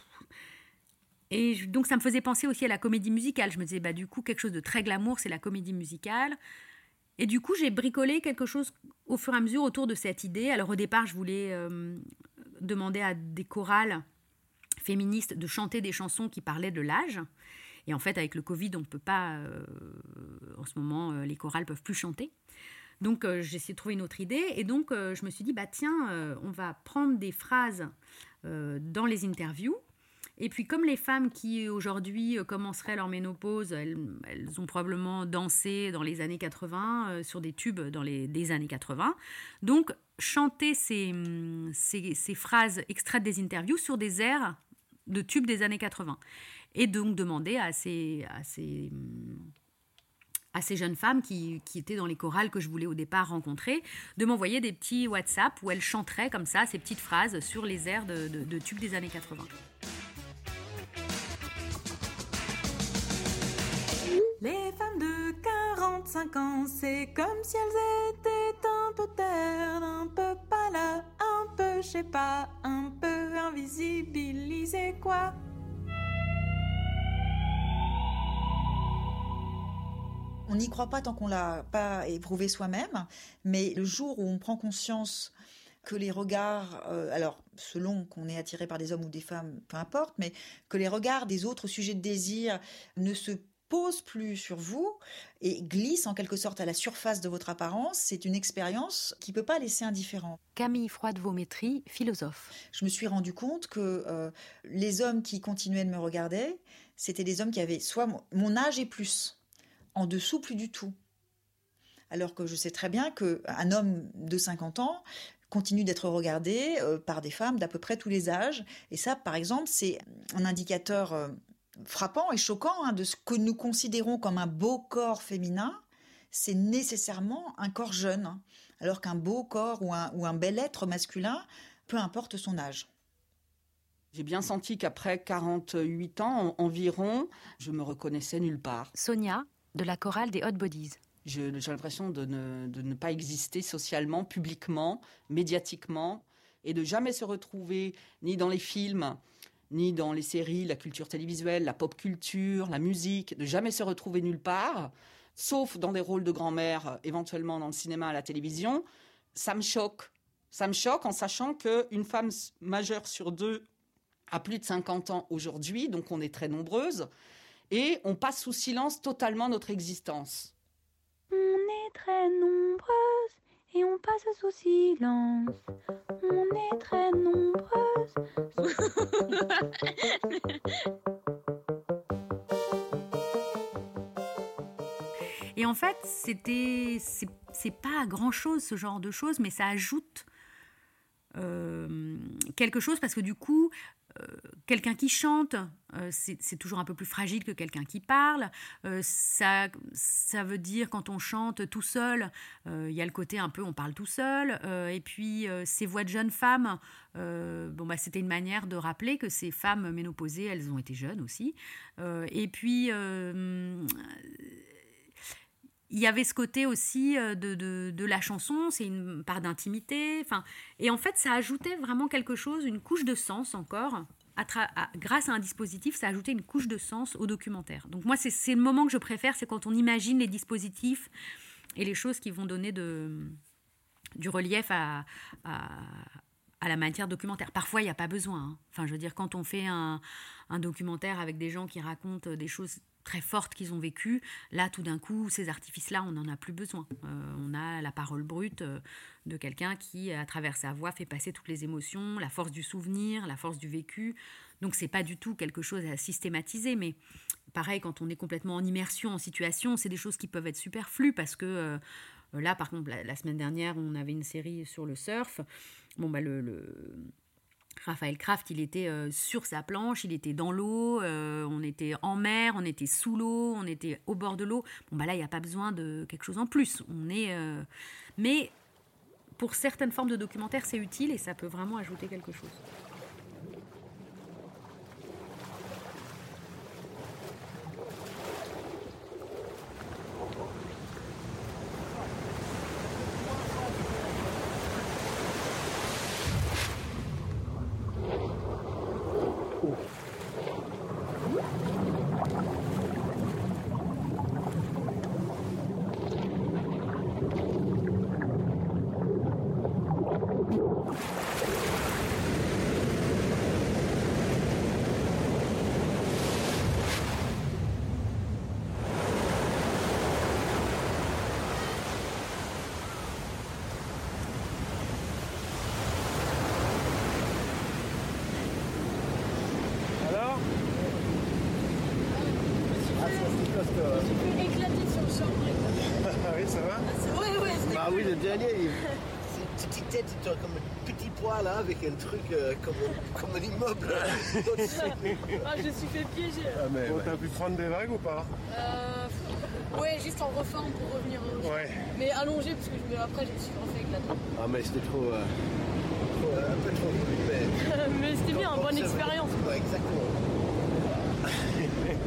Et donc ça me faisait penser aussi à la comédie musicale. Je me disais, bah, du coup, quelque chose de très glamour, c'est la comédie musicale. Et du coup, j'ai bricolé quelque chose au fur et à mesure autour de cette idée. Alors au départ, je voulais euh, demander à des chorales féministes de chanter des chansons qui parlaient de l'âge. Et en fait, avec le Covid, on ne peut pas, euh, en ce moment, euh, les chorales peuvent plus chanter. Donc j'ai essayé de trouver une autre idée et donc je me suis dit bah tiens, on va prendre des phrases dans les interviews et puis comme les femmes qui aujourd'hui euh, commenceraient leur ménopause, elles, ont probablement dansé dans les années 80 euh, sur des tubes dans les des années 80. Donc chanter ces, ces, phrases extraites des interviews sur des airs de tubes des années 80. Et donc demander à ces, à ces, à ces jeunes femmes qui, qui, étaient dans les chorales que je voulais au départ rencontrer, de m'envoyer des petits WhatsApp où elles chanteraient comme ça ces petites phrases sur les airs de, de tubes des années 80. Les femmes de 45 ans, c'est comme si elles étaient un peu ternes, un peu pas là, un peu, je sais pas, un peu invisibilisées, quoi. On n'y croit pas tant qu'on l'a pas éprouvé soi-même, mais le jour où on prend conscience que les regards, euh, alors selon qu'on est attiré par des hommes ou des femmes, peu importe, mais que les regards des autres sujets de désir ne se pose plus sur vous et glisse en quelque sorte à la surface de votre apparence, c'est une expérience qui ne peut pas laisser indifférent. Camille Froide-Vaumétrie, philosophe. Je me suis rendu compte que euh, les hommes qui continuaient de me regarder, c'était des hommes qui avaient soit mon âge et plus, en dessous plus du tout. Alors que je sais très bien qu'un homme de 50 ans continue d'être regardé euh, par des femmes d'à peu près tous les âges. Et ça, par exemple, c'est un indicateur euh, frappant et choquant hein, de ce que nous considérons comme un beau corps féminin, c'est nécessairement un corps jeune, hein, alors qu'un beau corps ou un, ou un bel être masculin, peu importe son âge. J'ai bien senti qu'après 48 ans environ, je me reconnaissais nulle part. Sonia, de la chorale des Hot Bodies. J'ai l'impression de ne, de ne pas exister socialement, publiquement, médiatiquement, et de jamais se retrouver ni dans les films, ni dans les séries, la culture télévisuelle, la pop culture, la musique, de jamais se retrouver nulle part, sauf dans des rôles de grand-mère, éventuellement dans le cinéma, à la télévision, ça me choque. Ça me choque en sachant qu'une femme majeure sur deux a plus de 50 ans aujourd'hui, donc on est très nombreuses, et on passe sous silence totalement notre existence. On est très nombreuses et on passe sous silence. On est très nombreuses. Et en fait, c'était c'est pas grand chose ce genre de choses, mais ça ajoute euh, quelque chose parce que du coup, quelqu'un qui chante, euh, c'est toujours un peu plus fragile que quelqu'un qui parle. Euh, ça, ça veut dire quand on chante tout seul, il y a le côté un peu on parle tout seul. et puis ces voix de jeunes femmes, bon bah c'était une manière de rappeler que ces femmes ménopausées, elles ont été jeunes aussi. et puis il y avait ce côté aussi de, de, de la chanson, c'est une part d'intimité. Enfin, et en fait, ça ajoutait vraiment quelque chose, une couche de sens encore. grâce à un dispositif, ça ajoutait une couche de sens au documentaire. Donc moi, c'est le moment que je préfère, c'est quand on imagine les dispositifs et les choses qui vont donner de, du relief à, à, la matière documentaire. Parfois, il n'y a pas besoin. Hein. Enfin, je veux dire, quand on fait un documentaire avec des gens qui racontent des choses très fortes qu'ils ont vécues. Là, tout d'un coup, ces artifices-là, on n'en a plus besoin. Euh, on a la parole brute euh, de quelqu'un qui, à travers sa voix, fait passer toutes les émotions, la force du souvenir, la force du vécu. Donc, c'est pas du tout quelque chose à systématiser, mais pareil, quand on est complètement en immersion, en situation, c'est des choses qui peuvent être superflues parce que euh, là, par contre, la, semaine dernière, on avait une série sur le surf. Bon, bah, le Raphaël Kraft, il était euh, sur sa planche, il était dans l'eau, euh, on était en mer, on était sous l'eau, on était au bord de l'eau. Bon, bah là, il n'y a pas besoin de quelque chose en plus. On est, euh, Mais pour certaines formes de documentaire, c'est utile et ça peut vraiment ajouter quelque chose. Ah, je me suis fait piéger. Ah, mais, Bon, ouais. T'as pu prendre des vagues ou pas? Euh, ouais, juste en reforme pour revenir au Ouais. Mais allongé, parce que je me- après, j'ai super fait éclater. Ah, mais c'était trop. euh, trop, euh, un peu trop mais. Mais c'était bien, bonne expérience. Ouais, exactement.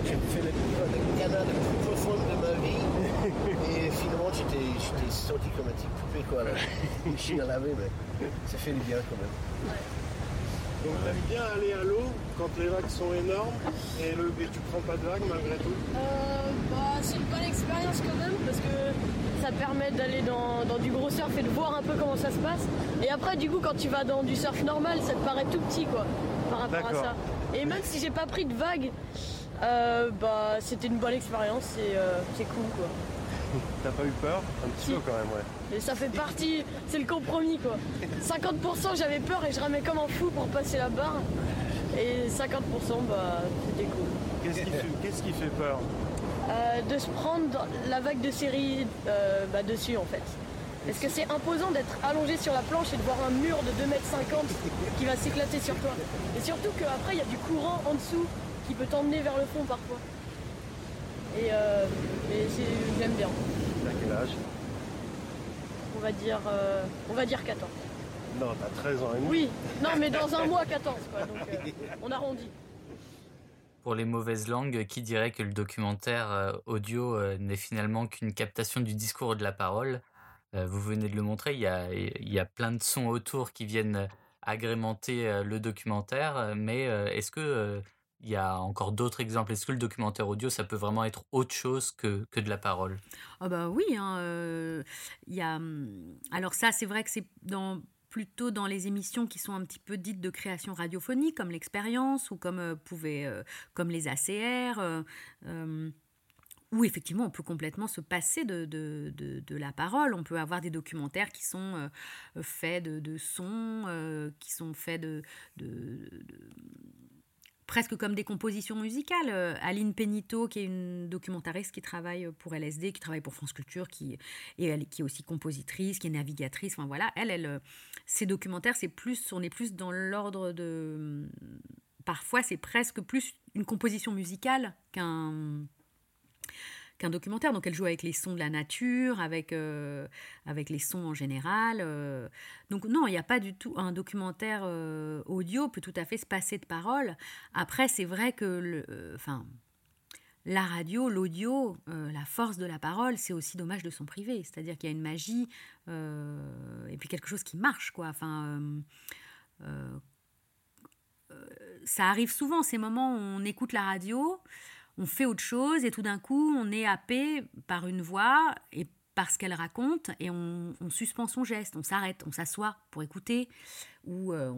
J'ai fait le, le canal le plus profond de ma vie. Et finalement, j'étais j'étais sorti comme un petit poupée, quoi. Là. Une machine à laver, mais ça fait du bien quand même. Donc t'aimes bien aller à l'eau quand les vagues sont énormes et, le, et tu prends pas de vagues malgré tout? Euh, bah, c'est une bonne expérience quand même, parce que ça permet d'aller dans, dans du gros surf et de voir un peu comment ça se passe. Et après, du coup, quand tu vas dans du surf normal, ça te paraît tout petit, quoi, par rapport à ça. Et même si j'ai pas pris de vagues, euh, bah, c'était une bonne expérience et euh, c'est cool, quoi. T'as pas eu peur? Un petit Si. peu quand même, ouais. Et ça fait partie, c'est le compromis quoi. 50% j'avais peur et je ramais comme un fou pour passer la barre. Et 50% bah c'était cool. Qu'est-ce qui, fait- qu'est-ce qui fait peur? Euh, de se prendre la vague de série euh, bah, dessus en fait. Parce que c'est imposant d'être allongé sur la planche et de voir un mur de 2m50 qui va s'éclater sur toi. Et surtout qu'après il y a du courant en dessous qui peut t'emmener vers le fond parfois. Et, euh, j'aime bien. T'as quel âge? On va dire, euh, on va dire 14. Non, t'as 13 ans et demi. Oui, non mais dans un mois 14 quoi, donc euh, on arrondit. Pour les mauvaises langues, qui dirait que le documentaire audio n'est finalement qu'une captation du discours et de la parole? Vous venez de le montrer, il y a, il y a plein de sons autour qui viennent agrémenter le documentaire, mais est-ce que il y a encore d'autres exemples Est-ce que le documentaire audio, ça peut vraiment être autre chose que, que de la parole? Ah bah oui, hein, euh, y a, hum, alors ça c'est vrai que c'est dans plutôt dans les émissions qui sont un petit peu dites de création radiophonique, comme l'expérience ou comme euh, pouvait, euh, comme les ACR. euh, où effectivement on peut complètement se passer de, de, de- la parole. On peut avoir des documentaires qui sont faits de, sons, qui sont faits de- presque comme des compositions musicales. Euh, Aline Penito, qui est une documentariste qui travaille pour LSD, qui travaille pour France Culture, qui, est aussi compositrice, qui est navigatrice, enfin voilà, elle, elle, euh, ses documentaires, c'est plus, on est plus dans l'ordre de... Parfois, c'est presque plus une composition musicale qu'un qu'un documentaire. Donc elle joue avec les sons de la nature, avec, euh, avec les sons en général. euh. Donc non, il n'y a pas du tout un documentaire euh, audio peut tout à fait se passer de parole. Après, c'est vrai que enfin, la radio, l'audio, la force de la parole, c'est aussi dommage de son privé. C'est-à-dire qu'il y a une magie et puis quelque chose qui marche, quoi. Enfin, ça arrive souvent ces moments où on écoute la radio, on fait autre chose et tout d'un coup on est happé par une voix et par ce qu'elle raconte et on, suspend son geste, on s'arrête, on s'assoit pour écouter ou euh,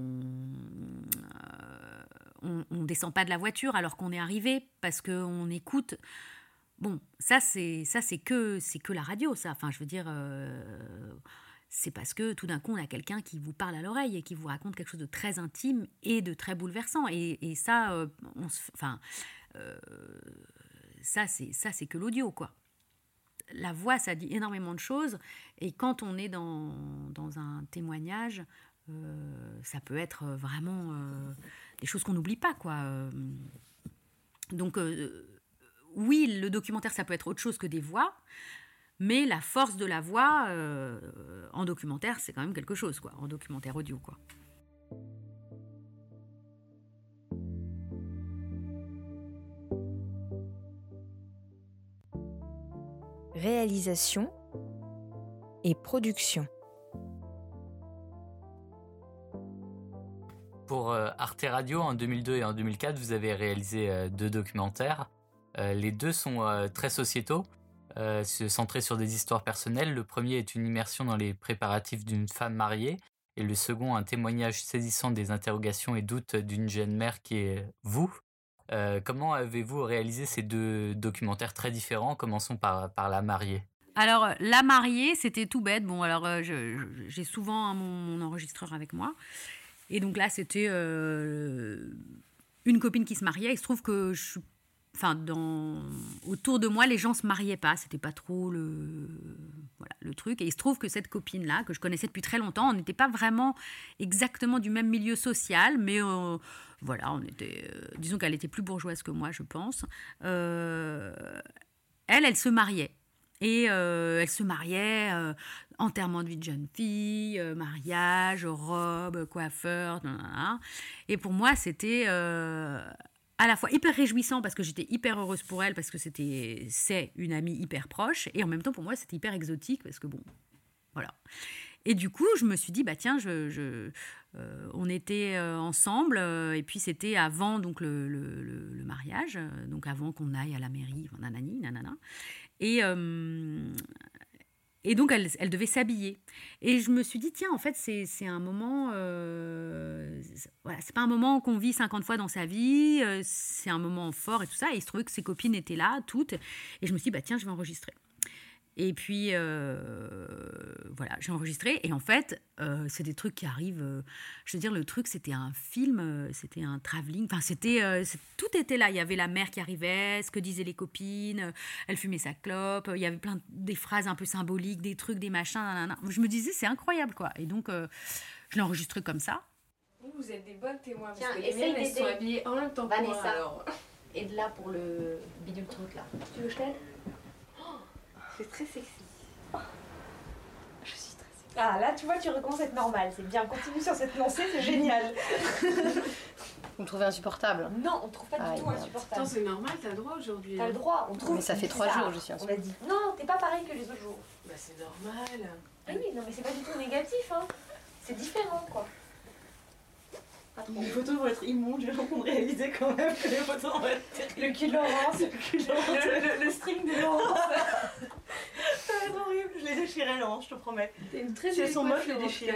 on, euh, descend pas de la voiture alors qu'on est arrivé parce qu'on écoute. Bon, ça c'est ça c'est que c'est que la radio, ça. Enfin, je veux dire. euh, c'est parce que tout d'un coup, on a quelqu'un qui vous parle à l'oreille et qui vous raconte quelque chose de très intime et de très bouleversant. Et, et ça, euh, on se- enfin, euh, ça, c'est que l'audio, quoi. La voix, ça dit énormément de choses. Et quand on est dans, dans un témoignage, euh, ça peut être vraiment euh, des choses qu'on n'oublie pas, quoi. Donc, oui, le documentaire, ça peut être autre chose que des voix. Mais la force de la voix en documentaire, c'est quand même quelque chose, quoi, en documentaire audio, quoi. Réalisation et production. Pour euh, Arte Radio, en 2002 et en 2004, vous avez réalisé euh, deux documentaires. Euh, les deux sont très sociétaux, centrés sur des histoires personnelles. Le premier est une immersion dans les préparatifs d'une femme mariée, et le second un témoignage saisissant des interrogations et doutes d'une jeune mère qui est vous. Euh, comment avez-vous réalisé ces deux documentaires très différents? Commençons par, La mariée. Alors, la mariée, c'était tout bête. Bon, alors, euh, j'ai souvent hein, mon, enregistreur avec moi. Et donc là, c'était euh, une copine qui se mariait. Il se trouve que. Enfin, dans, autour de moi, les gens se mariaient pas. C'était pas trop le, le truc. Et il se trouve que cette copine-là, que je connaissais depuis très longtemps, on n'était pas vraiment exactement du même milieu social, mais voilà, on était, euh, disons qu'elle était plus bourgeoise que moi, je pense. Euh, elle, elle se mariait. Et euh, elle se mariait, enterrement de vie de jeune fille, mariage, robe, coiffeur, et pour moi c'était à la fois hyper réjouissant parce que j'étais hyper heureuse pour elle parce que c'était c'est une amie hyper proche et en même temps pour moi c'était hyper exotique parce que bon voilà et du coup je me suis dit bah tiens je- euh, on était euh, ensemble euh, et puis c'était avant donc le, mariage donc avant qu'on aille à la mairie nanani nanana et et donc, elle, devait s'habiller. Et je me suis dit, tiens, en fait, c'est c'est un moment. c'est- voilà, c'est pas un moment qu'on vit 50 fois dans sa vie, c'est un moment fort et tout ça. Et il se trouvait que ses copines étaient là, toutes. Et je me suis dit, bah, tiens, je vais enregistrer. Et puis, euh, voilà, j'ai enregistré. Et en fait, euh, c'est des trucs qui arrivent. euh, je veux dire, le truc, c'était un film, euh, c'était un travelling. Enfin, c'était. euh, tout était là. Il y avait la mère qui arrivait, ce que disaient les copines. euh, elle fumait sa clope. Il y avait plein de, des phrases un peu symboliques, des trucs, des machins. nanana. Je me disais, c'est incroyable, quoi. Et donc, euh, je l'ai enregistré comme ça. Vous êtes des bonnes témoins parce Tiens, que les essaye miennes, elles d'aider. sont habillées en même temps que moi Vanessa. alors. Et de là pour le bidule truc là. Tu veux que je t'aide? C'est très sexy. Je suis très Ah là, tu vois, tu recommences à être normal. C'est bien, continue sur cette lancée, c'est génial. Vous me trouvez insupportable Non, on trouve pas Ah, du tout merde. insupportable. Attends, c'est normal, t'as le droit aujourd'hui. T'as hein. le droit, on trouve. Mais ça fait trois jours, je suis On a dit. Non, t'es pas pareil que les autres jours. Bah c'est normal. Ah oui, non, mais c'est pas du tout négatif, hein. C'est différent, quoi. Pas trop. Les photos vont être immondes, j'ai l'impression de réaliser quand même que les photos vont être terribles. Le cul de Laurence. Le cul de Laurence. Le, le- le string de Laurence. ça va être horrible, je les déchirais Laurence, je te promets. T'es une très jolie sont moches, je les déchire.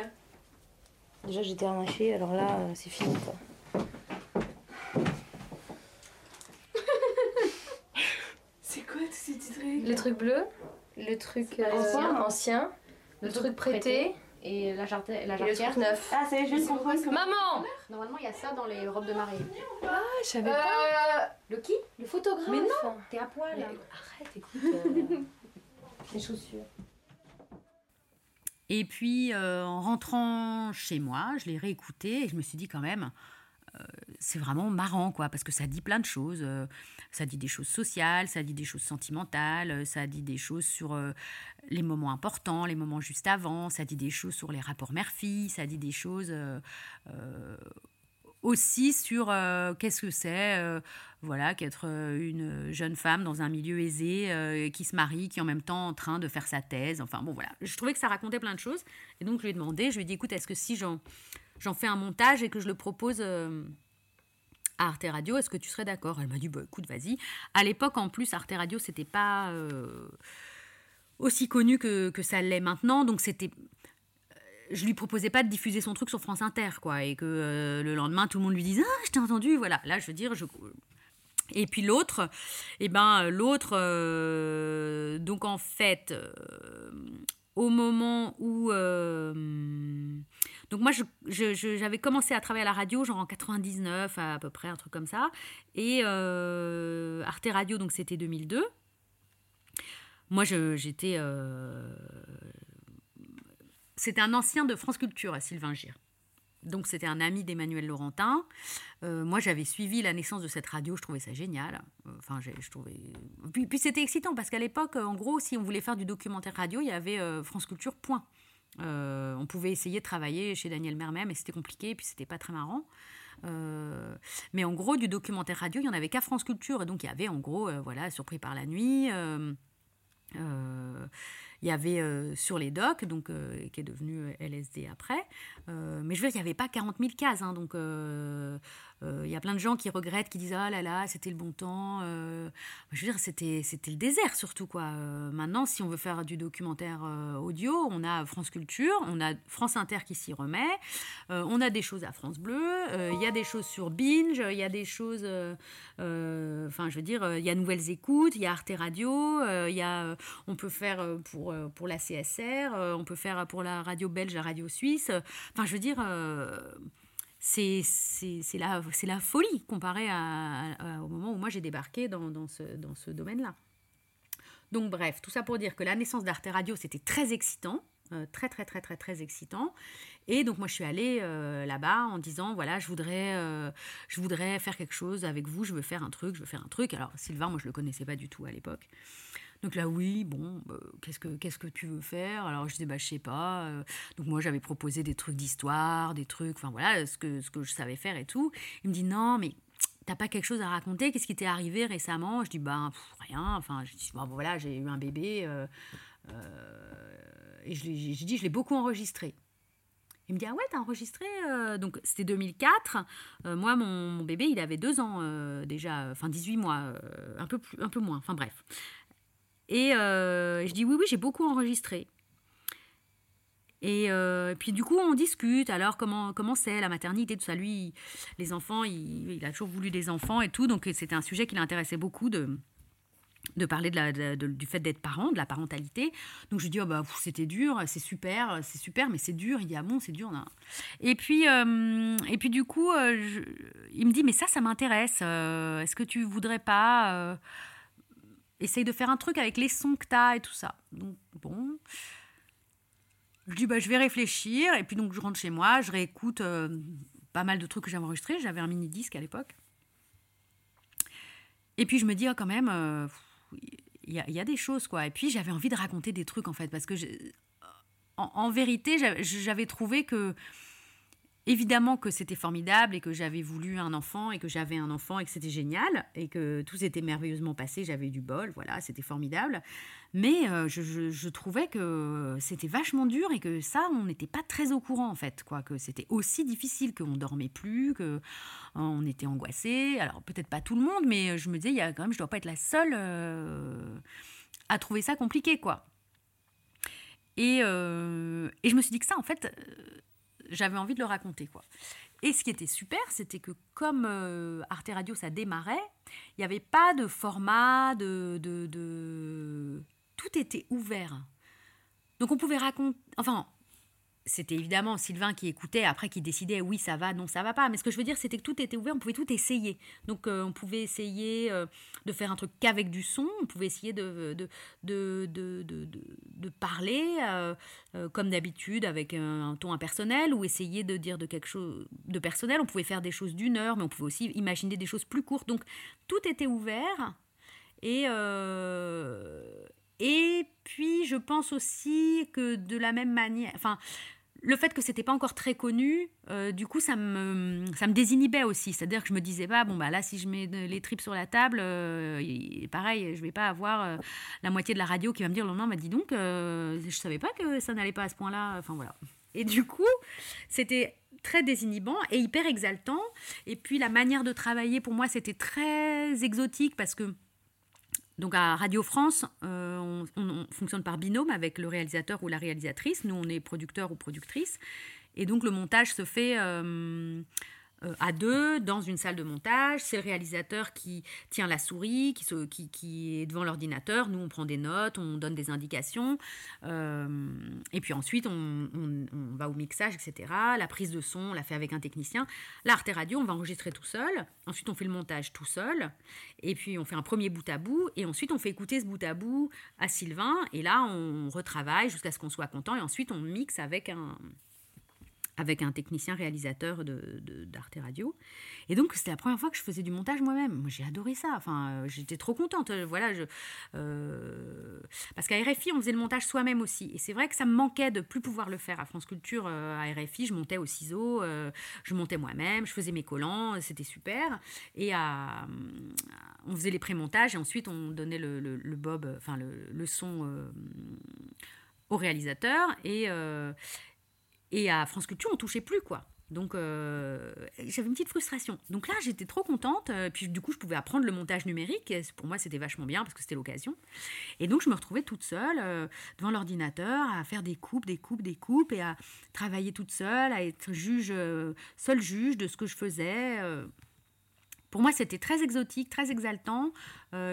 Déjà, j'étais harnachée, alors là, euh, c'est fini quoi. C'est quoi tous ces petits trucs Le truc bleu, le truc euh, ancien. ancien, le, Le truc truc prêté et la, jarte- la Et le jarretière. truc neuf. Ah, ça y est, je viens de comprendre comment- Maman Normalement, il y a ça dans les robes de mariée. Ah, je savais Euh, pas. Le qui? Le photographe. Mais non. T'es à poil. Mais Arrête, écoute. euh, les chaussures. Et puis, euh, en rentrant chez moi, je l'ai réécouté et je me suis dit quand même, euh, c'est vraiment marrant, quoi, parce que ça dit plein de choses. euh, ça dit des choses sociales, ça dit des choses sentimentales, euh, ça dit des choses sur euh, les moments importants, les moments juste avant, ça dit des choses sur les rapports mère-fille, ça dit des choses aussi sur qu'est-ce que c'est, voilà, qu'être une jeune femme dans un milieu aisé, qui se marie, qui est en même temps en train de faire sa thèse. Enfin bon, voilà. Je trouvais que ça racontait plein de choses. Et donc je lui ai demandé, je lui ai dit, écoute, est-ce que si j'en, j'en fais un montage et que je le propose euh, à Arte Radio, est-ce que tu serais d'accord? Elle m'a dit, bah écoute, vas-y. À l'époque, en plus, Arte Radio, c'était pas euh, aussi connu que, que ça l'est maintenant. Donc c'était je lui proposais pas de diffuser son truc sur France Inter, quoi, et que euh, le lendemain tout le monde lui dise ah je t'ai entendu, voilà. Là je veux dire je et puis l'autre, eh ben euh, l'autre, euh, donc en fait, euh, au moment où euh, donc moi j'avais commencé à travailler à la radio genre en 99 à, peu près un truc comme ça et euh, Arte Radio donc c'était 2002. Moi j'étais euh, c'était un ancien de France Culture à Sylvain Gire. Donc c'était un ami d'Emmanuel Laurentin. Euh, moi j'avais suivi la naissance de cette radio, je trouvais ça génial. Enfin je trouvais. Puis, c'était excitant parce qu'à l'époque, en gros, si on voulait faire du documentaire radio, il y avait France Culture. Point. Euh, on pouvait essayer de travailler chez Daniel Mermet, mais c'était compliqué, et puis c'était pas très marrant. Euh, mais en gros, du documentaire radio, il y en avait qu'à France Culture, et donc il y avait en gros, euh, voilà, Surpris par la nuit. Il y avait euh, sur les docs, donc, euh, qui est devenu euh, LSD après. Mais je veux dire, il n'y avait pas 40 000 cases. hein, donc, il y a plein de gens qui regrettent, qui disent Ah là là, c'était le bon temps. je veux dire, c'était, le désert surtout. Quoi. Maintenant, si on veut faire du documentaire audio, on a France Culture, on a France Inter qui s'y remet, on a des choses à France Bleu, il y a des choses sur Binge, il y a des choses. Enfin, je veux dire, il y a Nouvelles Écoutes, il y a Arte Radio, il y a, on peut faire euh, pour, euh, pour la CSR, euh, on peut faire pour la radio belge, la radio suisse. Enfin, je veux dire, euh, c'est la, la folie comparé à, à- au moment où moi j'ai débarqué dans, dans ce, dans ce domaine-là. Donc bref, tout ça pour dire que la naissance d'Arte Radio, c'était très excitant. euh, très très très très très excitant et donc moi je suis allée euh, là-bas en disant voilà je voudrais euh, je voudrais faire quelque chose avec vous je veux faire un truc je veux faire un truc alors Sylvain moi je le connaissais pas du tout à l'époque donc là, oui, bon, bah, qu'est-ce que que tu veux faire? Alors je disais, bah, je sais pas. euh, donc moi, j'avais proposé des trucs d'histoire, des trucs, enfin voilà, ce que ce que je savais faire et tout. Il me dit non, mais t'as pas quelque chose à raconter? Qu'est-ce qui t'est arrivé récemment? Je dis bah rien. Enfin, je dis voilà, j'ai eu un bébé euh, euh, et je j'ai dit je l'ai beaucoup enregistré. Il me dit ah ouais t'as enregistré donc c'était 2004 Euh, moi mon, bébé il avait deux ans déjà enfin 18 mois un peu plus un peu moins enfin bref et euh, je dis oui oui j'ai beaucoup enregistré et euh, puis du coup on discute alors comment comment c'est la maternité tout ça? Lui les enfants il, a toujours voulu des enfants et tout donc c'était un sujet qui l'intéressait beaucoup de de parler de la- du fait d'être parent, de la parentalité. Donc je dis, oh bah, c'était dur, c'est super, c'est super, mais c'est dur. Il dit, ah bon, c'est dur. Et puis, euh, et puis du coup, il me dit, mais ça, ça m'intéresse. Est-ce que tu voudrais pas essayer de faire un truc avec les sons que tu as et tout ça Donc bon. Je dis, bah, je vais réfléchir. Et puis donc je rentre chez moi, je réécoute euh, pas mal de trucs que j'avais enregistrés. J'avais un mini-disque à l'époque. Et puis je me dis, ah, quand même, euh, il y, a- des choses, quoi. Et puis j'avais envie de raconter des trucs, en fait, parce que en, vérité, j'avais trouvé que, évidemment, que c'était formidable et que j'avais voulu un enfant et que j'avais un enfant et que c'était génial et que tout s'était merveilleusement passé, j'avais eu du bol, voilà, c'était formidable. Mais euh, je, je- trouvais que c'était vachement dur et que ça, on n'était pas très au courant, en fait, quoi. Que c'était aussi difficile, qu'on dormait plus, que on était angoissé. Alors peut-être pas tout le monde, mais je me disais, il y a quand même, je dois pas être la seule euh, à trouver ça compliqué, quoi. Et, euh, et je me suis dit que ça, en fait, j'avais envie de le raconter, quoi. Et ce qui était super, c'était que comme euh, Arte Radio, ça démarrait, il n'y avait pas de format, de, de, de- Tout était ouvert. Donc on pouvait raconter... Enfin, c'était évidemment Sylvain qui écoutait, après qui décidait oui ça va, non ça va pas. Mais ce que je veux dire, c'était que tout était ouvert, on pouvait tout essayer. Donc euh, on pouvait essayer euh, de faire un truc qu'avec du son, on pouvait essayer de, de, de, de, de- parler euh, comme d'habitude avec un, un ton impersonnel ou essayer de dire de quelque chose de personnel. On pouvait faire des choses d'une heure, mais on pouvait aussi imaginer des choses plus courtes. Donc tout était ouvert. Et, et puis, je pense aussi que de la même manière, enfin, le fait que c'était pas encore très connu, euh, du coup, ça me, ça me désinhibait aussi. C'est-à-dire que je me disais pas, bon, bah là, si je mets les tripes sur la table, euh, pareil, je vais pas avoir euh, la moitié de la radio qui va me dire le lendemain, bah dis donc, je savais pas que ça n'allait pas à ce point-là. Enfin, voilà. Et du coup, c'était très désinhibant et hyper exaltant. Et puis, la manière de travailler, pour moi, c'était très exotique parce que donc à Radio France, euh, on, on- on fonctionne par binôme avec le réalisateur ou la réalisatrice. Nous, on est producteur ou productrice. Et donc le montage se fait euh, à deux dans une salle de montage. C'est le réalisateur qui tient la souris, qui, est devant l'ordinateur. Nous, on prend des notes, on donne des indications. Euh, et puis ensuite, on, on- on va au mixage, etc. La prise de son, on la fait avec un technicien. Là, Arte Radio, on va enregistrer tout seul. Ensuite, on fait le montage tout seul. Et puis, on fait un premier bout à bout. Et ensuite, on fait écouter ce bout à bout à Sylvain. Et là, on retravaille jusqu'à ce qu'on soit content. Et ensuite, on mixe avec un, avec un technicien réalisateur de, de- d'Arte Radio. Et donc, c'était la première fois que je faisais du montage moi-même. Moi, j'ai adoré ça. Enfin, euh, j'étais trop contente. Euh, Voilà, euh, parce qu'à RFI, on faisait le montage soi-même aussi. Et c'est vrai que ça me manquait de plus pouvoir le faire à France Culture. à RFI, je montais au ciseau, je montais moi-même, je faisais mes collants, c'était super. Et on faisait les pré-montages et ensuite on donnait le, bob, enfin le, son euh, au réalisateur. Et, et à France Culture, on touchait plus, quoi. Donc, euh, j'avais une petite frustration. Donc là, j'étais trop contente. euh, Puis, du coup, je pouvais apprendre le montage numérique. Pour moi, c'était vachement bien parce que c'était l'occasion. Et donc, je me retrouvais toute seule euh, devant l'ordinateur à faire des coupes, des coupes, des coupes et à travailler toute seule, à être juge, euh, seule juge de ce que je faisais. Pour moi, c'était très exotique, très exaltant.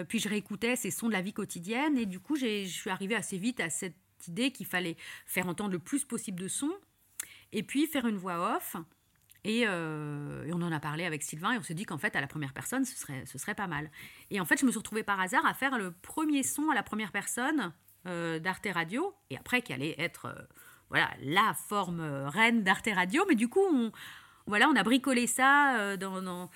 Puis je réécoutais ces sons de la vie quotidienne et du coup, je suis arrivée assez vite à cette idée qu'il fallait faire entendre le plus possible de sons et puis faire une voix off Et, euh, et on en a parlé avec Sylvain et on s'est dit qu'en fait, à la première personne, ce serait, ce serait pas mal. Et en fait, je me suis retrouvée par hasard à faire le premier son à la première personne euh, d'Arte Radio, et après qui allait être euh, voilà, la forme euh, reine d'Arte Radio. Mais du coup, on, voilà, on a bricolé ça dans, dans,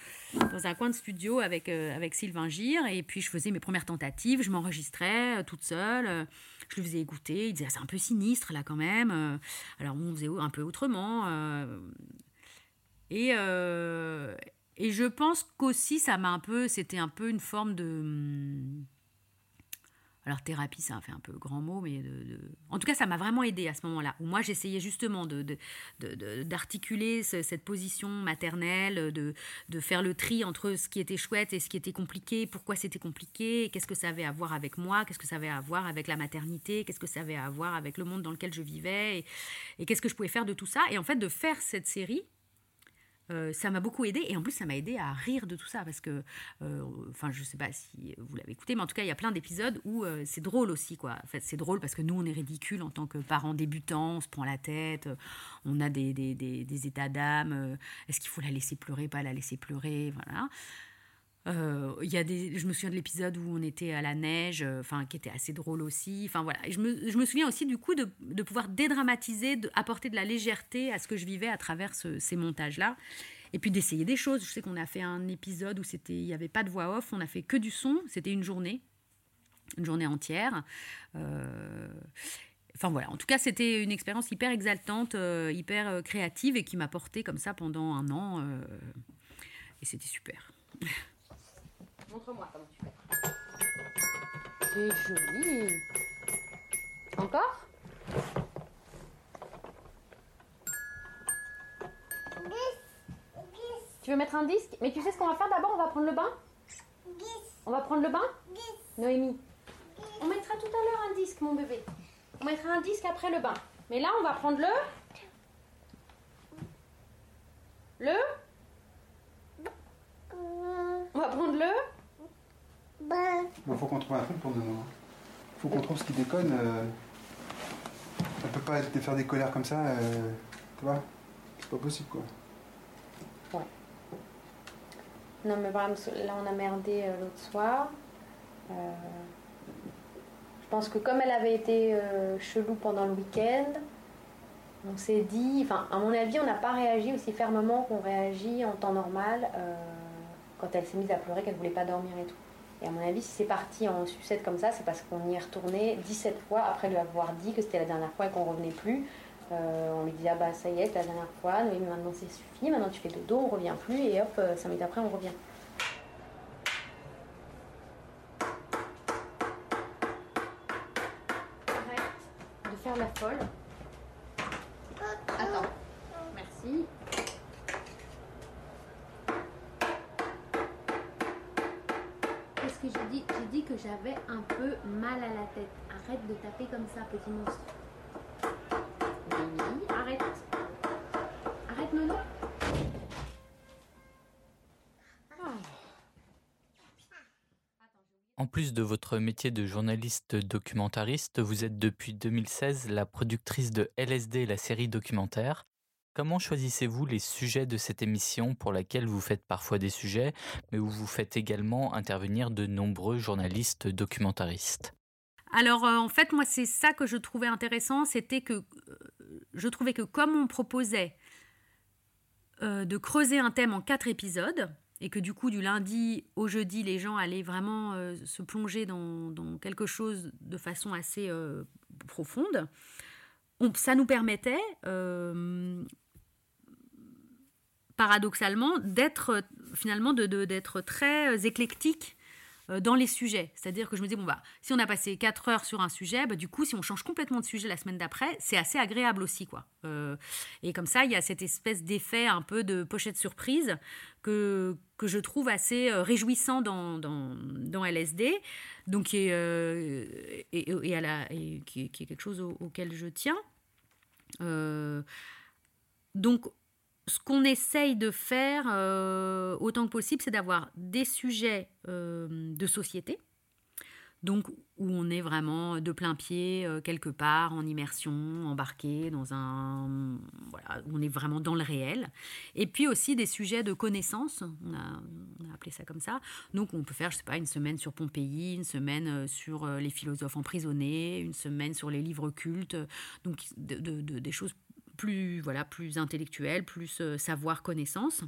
un coin de studio avec, avec Sylvain Gire. Et puis, je faisais mes premières tentatives. Je m'enregistrais toute seule. Je lui faisais écouter. Il disait, Ah, c'est un peu sinistre là quand même. Euh, alors, on faisait un peu autrement. euh, et, euh, et je pense qu'aussi, ça m'a un peu. C'était un peu une forme de. Alors, thérapie, ça a fait un peu grand mot, mais. En tout cas, ça m'a vraiment aidé à ce moment-là. Où moi, j'essayais justement de, de- de- de- d'articuler ce- cette position maternelle, de, faire le tri entre ce qui était chouette et ce qui était compliqué, pourquoi c'était compliqué, qu'est-ce que ça avait à voir avec moi, qu'est-ce que ça avait à voir avec la maternité, qu'est-ce que ça avait à voir avec le monde dans lequel je vivais, et, et qu'est-ce que je pouvais faire de tout ça. Et en fait, de faire cette série, euh, ça m'a beaucoup aidé et en plus ça m'a aidé à rire de tout ça parce que, euh, enfin je sais pas si vous l'avez écouté, mais en tout cas il y a plein d'épisodes où euh, c'est drôle aussi quoi. En fait c'est drôle parce que nous on est ridicules en tant que parents débutants, on se prend la tête, on a des, des, des- des états d'âme, est-ce qu'il faut la laisser pleurer, pas la laisser pleurer, voilà. Euh, y a des, je me souviens de l'épisode où on était à la neige, euh, qui était assez drôle aussi. Voilà, je me, je me souviens aussi du coup de, de pouvoir dédramatiser, de, apporter de la légèreté à ce que je vivais à travers ce- ces montages-là, et puis d'essayer des choses. Je sais qu'on a fait un épisode où c'était, il n'y avait pas de voix off, on a fait que du son. C'était une journée, une journée entière. Euh, Enfin voilà, en tout cas c'était une expérience hyper exaltante, euh, hyper créative et qui m'a porté comme ça pendant un an. et c'était super. Montre-moi comment tu fais. C'est joli. Encore? Tu veux mettre un disque? Mais tu sais ce qu'on va faire d'abord? On va prendre le bain? On va prendre le bain? Noémie. On mettra tout à l'heure un disque, mon bébé. On mettra un disque après le bain. Mais là, on va prendre le. Le. On va prendre le. Bon, faut qu'on trouve un truc pour demain. Faut qu'on trouve ce qui déconne. euh. On peut pas être- faire des colères comme ça, euh, tu vois C'est pas possible, quoi. Non, mais vraiment, là, on a merdé euh, l'autre soir. Euh, je pense que comme elle avait été euh, chelou pendant le week-end, on s'est dit, enfin, à mon avis, on n'a pas réagi aussi fermement qu'on réagit en temps normal euh, quand elle s'est mise à pleurer, qu'elle voulait pas dormir et tout. Et à mon avis, si c'est parti en sucette comme ça, c'est parce qu'on y est retourné 17 fois après lui avoir dit que c'était la dernière fois et qu'on revenait plus. Euh, on lui dit ah bah ça y est, la dernière fois, Noémie maintenant c'est suffit, maintenant tu fais dodo, on revient plus et hop, 5 minutes après on revient. De faire la folle. Attends, merci. Qu'est-ce que j'ai dit J'ai dit que j'avais un peu mal à la tête. Arrête de taper comme ça, petit monstre. Arrête. Arrête, Nono. En plus de votre métier de journaliste documentariste, vous êtes depuis 2016 la productrice de LSD, la série documentaire. Comment choisissez-vous les sujets de cette émission pour laquelle vous faites parfois des sujets, mais où vous faites également intervenir de nombreux journalistes documentaristes? Alors euh, en fait, moi, c'est ça que je trouvais intéressant, c'était que euh, je trouvais que comme on proposait euh, de creuser un thème en quatre épisodes, et que du coup, du lundi au jeudi, les gens allaient vraiment se plonger dans, quelque chose de façon assez profonde, on- ça nous permettait, paradoxalement, d'être finalement de- d'être très éclectique dans les sujets. C'est-à-dire que je me dis, bon, bah, si on a passé 4 heures sur un sujet, bah, du coup, si on change complètement de sujet la semaine d'après, c'est assez agréable aussi. quoi. Euh, et comme ça, il y a cette espèce d'effet un peu de pochette surprise que, que je trouve assez euh, réjouissant dans, dans, dans LSD, donc qui est, euh, et, et à la, et qui, est- quelque chose au- auquel je tiens. Euh, donc, ce qu'on essaye de faire euh, autant que possible, c'est d'avoir des sujets euh, de société, donc où on est vraiment de plein pied euh, quelque part en immersion, embarqué dans un voilà, on est vraiment dans le réel. Et puis aussi des sujets de connaissance, on a, appelé ça comme ça. Donc on peut faire je sais pas une semaine sur Pompéi, une semaine sur les philosophes emprisonnés, une semaine sur les livres cultes, donc de, de- de- des choses plus voilà plus intellectuelles, plus euh, savoir connaissance.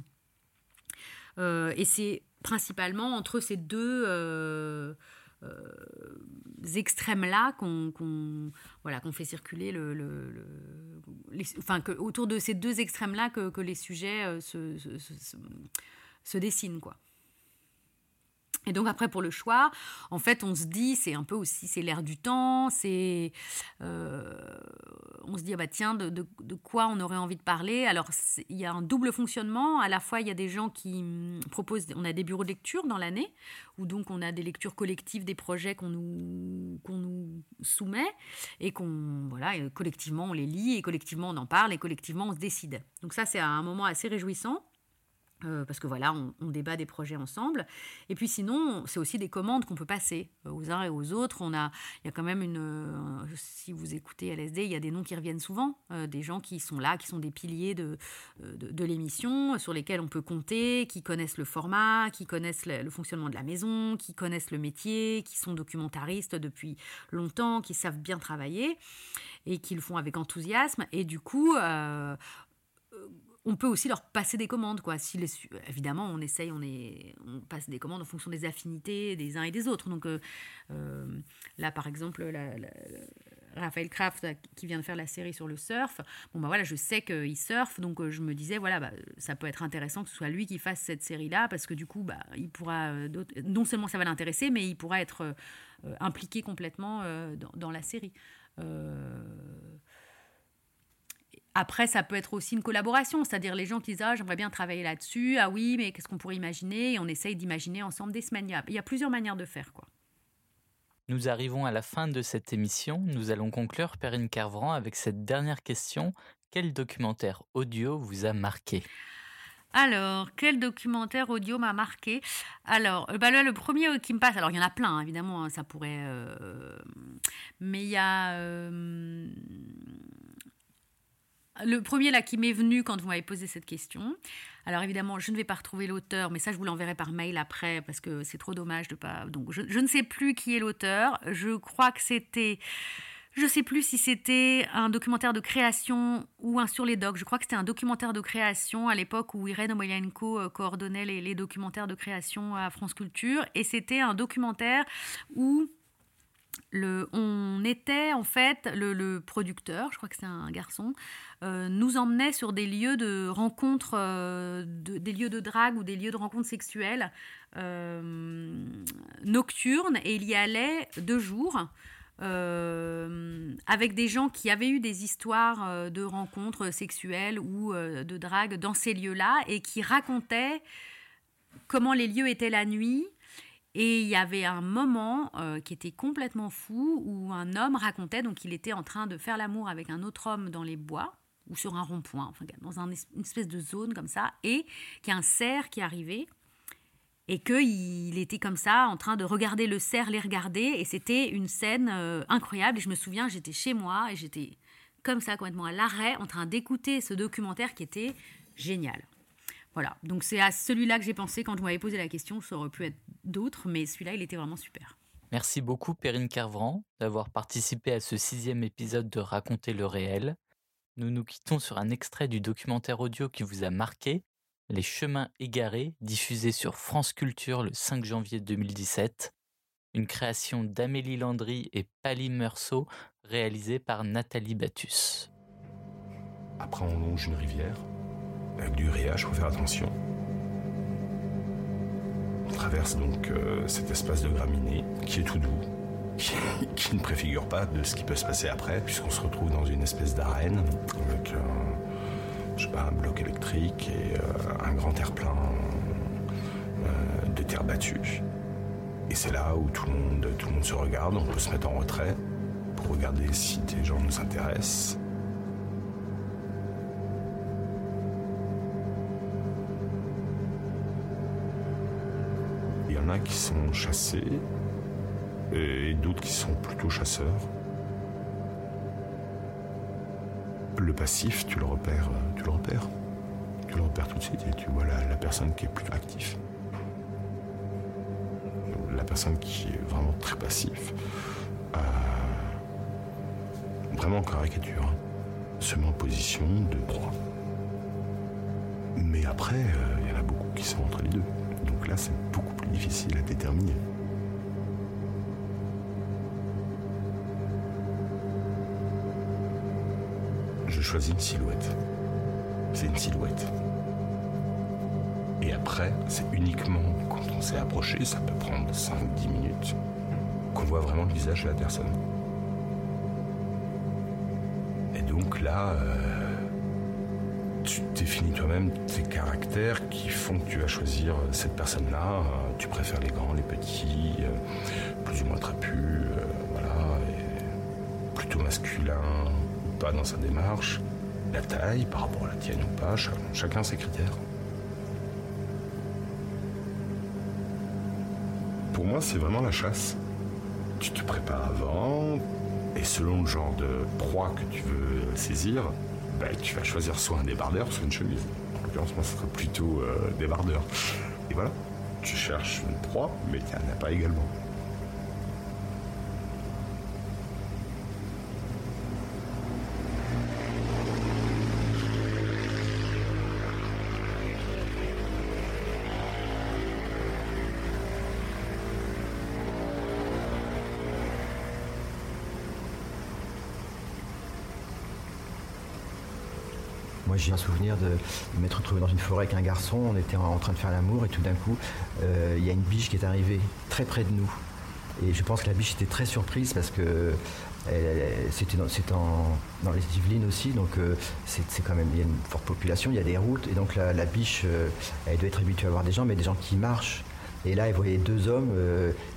Euh, et c'est principalement entre ces deux euh, extrêmes-là qu'on voilà, qu'on fait circuler le... que, autour de ces deux extrêmes-là que, les sujets se- se dessinent, quoi. Et donc après pour le choix, en fait on se dit c'est un peu aussi c'est l'air du temps, c'est euh, on se dit ah bah tiens de, quoi on aurait envie de parler? Alors il y a un double fonctionnement. À la fois il y a des gens qui hum, proposent, on a des bureaux de lecture dans l'année où donc on a des lectures collectives des projets qu'on nous qu'on nous soumet et qu'on voilà et collectivement on les lit et collectivement on en parle et collectivement on se décide. Donc ça c'est un moment assez réjouissant. Euh, parce que voilà, on, débat des projets ensemble. Et puis sinon, c'est aussi des commandes qu'on peut passer euh, aux uns et aux autres. On a, il y a quand même une, euh, si vous écoutez LSD, il y a des noms qui reviennent souvent, des gens qui sont là, qui sont des piliers de, de, l'émission, sur lesquels on peut compter, qui connaissent le format, qui connaissent le, le fonctionnement de la maison, qui connaissent le métier, qui sont documentaristes depuis longtemps, qui savent bien travailler et qui le font avec enthousiasme. Et du coup, on peut aussi leur passer des commandes, quoi. Si les, évidemment, on essaye, on, est, on passe des commandes en fonction des affinités des uns et des autres. Donc euh, euh, là, par exemple, Raphaël Kraft qui vient de faire la série sur le surf. Bon, bah voilà, je sais qu'il surfe, donc euh, je me disais, voilà, bah, ça peut être intéressant que ce soit lui qui fasse cette série-là, parce que du coup, bah, il pourra, euh, non seulement ça va l'intéresser, mais il pourra être euh, euh, impliqué complètement euh, dans, la série. Euh, après, ça peut être aussi une collaboration, c'est-à-dire les gens qui disent Ah, j'aimerais bien travailler là-dessus, ah oui, mais qu'est-ce qu'on pourrait imaginer? Et on essaye d'imaginer ensemble des semaines. Il y a, plusieurs manières de faire, quoi. Nous arrivons à la fin de cette émission. Nous allons conclure, Perrine Carvran, avec cette dernière question. Quel documentaire audio vous a marqué? Alors, quel documentaire audio m'a marqué? Alors, euh, bah là, le premier qui me passe, alors il y en a plein, hein, évidemment, hein, ça pourrait. euh, mais il y a. euh, le premier là qui m'est venu quand vous m'avez posé cette question. Alors évidemment, je ne vais pas retrouver l'auteur, mais ça je vous l'enverrai par mail après parce que c'est trop dommage de pas. Donc je, ne sais plus qui est l'auteur. Je crois que c'était, je sais plus si c'était un documentaire de création ou un sur les docs. Je crois que c'était un documentaire de création à l'époque où Irène Omoyenko euh, coordonnait les, les documentaires de création à France Culture, et c'était un documentaire où le, on était en fait le, producteur, je crois que c'est un garçon, euh, nous emmenait sur des lieux de rencontres, euh, de- des lieux de drague ou des lieux de rencontres sexuelles euh, nocturnes, et il y allait deux jours. avec des gens qui avaient eu des histoires de rencontres sexuelles ou de drague dans ces lieux-là et qui racontaient comment les lieux étaient la nuit, et il y avait un moment euh, qui était complètement fou où un homme racontait, donc il était en train de faire l'amour avec un autre homme dans les bois ou sur un rond-point, enfin, dans une espèce de zone comme ça, et qu'il y a un cerf qui arrivait et qu'il était comme ça en train de regarder le cerf, les regarder, et c'était une scène euh, incroyable. Et je me souviens, j'étais chez moi et j'étais comme ça complètement à l'arrêt en train d'écouter ce documentaire qui était génial. Voilà, donc c'est à celui-là que j'ai pensé quand vous m'avez posé la question. Ça aurait pu être d'autres, mais celui-là, il était vraiment super. Merci beaucoup, Perrine Carvran, d'avoir participé à ce sixième épisode de Raconter le réel. Nous nous quittons sur un extrait du documentaire audio qui vous a marqué, Les chemins égarés, diffusé sur France Culture le 5 janvier 2017. Une création d'Amélie Landry et Pali Meursault, réalisée par Nathalie Battus. Après, on longe une rivière. Avec du riage, faut faire attention. On traverse donc euh, cet espace de graminées qui est tout doux, qui, ne préfigure pas de ce qui peut se passer après, puisqu'on se retrouve dans une espèce d'arène avec un, sais pas, un bloc électrique et euh, un grand terre-plein euh, de terre battue. Et c'est là où tout le, monde, tout le monde se regarde, on peut se mettre en retrait pour regarder si des gens nous intéressent. Qui sont chassés et d'autres qui sont plutôt chasseurs. Le passif, tu le repères, tu le repères? Tu le repères tout de suite et tu vois la, personne qui est plus active. La personne qui est vraiment très passif. Euh, vraiment en caricature. Hein. Se met en position de proie. Mais après, euh, il y en a beaucoup qui sont entre les deux. Là, c'est beaucoup plus difficile à déterminer. Je choisis une silhouette. C'est une silhouette. Et après, c'est uniquement quand on s'est approché, ça peut prendre 5-10 minutes, qu'on voit vraiment le visage de la personne. Et donc là, euh, tu définis toi-même tes caractères qui font que tu vas choisir cette personne-là. Tu préfères les grands, les petits, euh, plus ou moins trapus, euh, voilà, plutôt masculin ou pas dans sa démarche. La taille par rapport à la tienne ou pas, chacun ses critères. Pour moi, c'est vraiment la chasse. Tu te prépares avant, et selon le genre de proie que tu veux saisir, bah, tu vas choisir soit un débardeur, soit une chemise. En l'occurrence, moi, ce serait plutôt euh, débardeur. Et voilà, tu cherches une proie, mais tu n'en as pas également. Moi, j'ai un souvenir de m'être retrouvé dans une forêt avec un garçon. On était en train de faire l'amour et tout d'un coup, euh, il y a une biche qui est arrivée très près de nous. Et je pense que la biche était très surprise parce que c'était dans, les Yvelines aussi, donc euh, c'est quand même, il y a une forte population, il y a des routes, et donc la, biche, euh, elle doit être habituée à voir des gens, mais des gens qui marchent. Et là, elle voyait deux hommes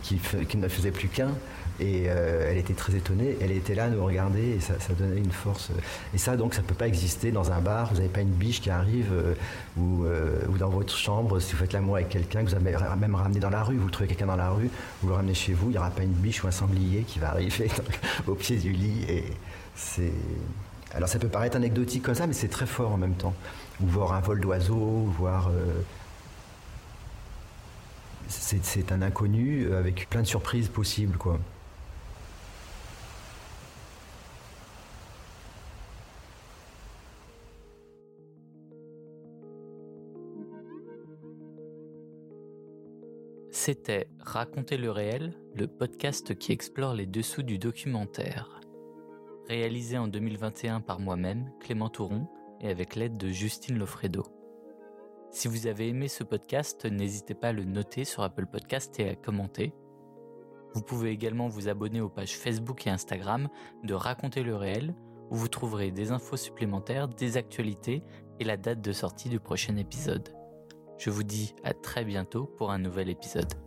qui, qui, ne faisaient plus qu'un. Et euh, elle était très étonnée. Elle était là à nous regarder et ça, donnait une force. Et ça, donc, ça ne peut pas exister dans un bar. Vous n'avez pas une biche qui arrive euh, euh, ou, dans votre chambre, si vous faites l'amour avec quelqu'un, que vous avez même ramené dans la rue, vous trouvez quelqu'un dans la rue, vous le ramenez chez vous, il n'y aura pas une biche ou un sanglier qui va arriver au pied du lit. Et c'est. Alors ça peut paraître anecdotique comme ça, mais c'est très fort en même temps. Ou voir un vol d'oiseaux, voir c'est un inconnu avec plein de surprises possibles. Quoi. C'était Raconter le réel, le podcast qui explore les dessous du documentaire. Réalisé en 2021 par moi-même, Clément Touron, et avec l'aide de Justine Lofredo. Si vous avez aimé ce podcast, n'hésitez pas à le noter sur Apple Podcast et à commenter. Vous pouvez également vous abonner aux pages Facebook et Instagram de Raconter le réel, où vous trouverez des infos supplémentaires, des actualités et la date de sortie du prochain épisode. Je vous dis à très bientôt pour un nouvel épisode.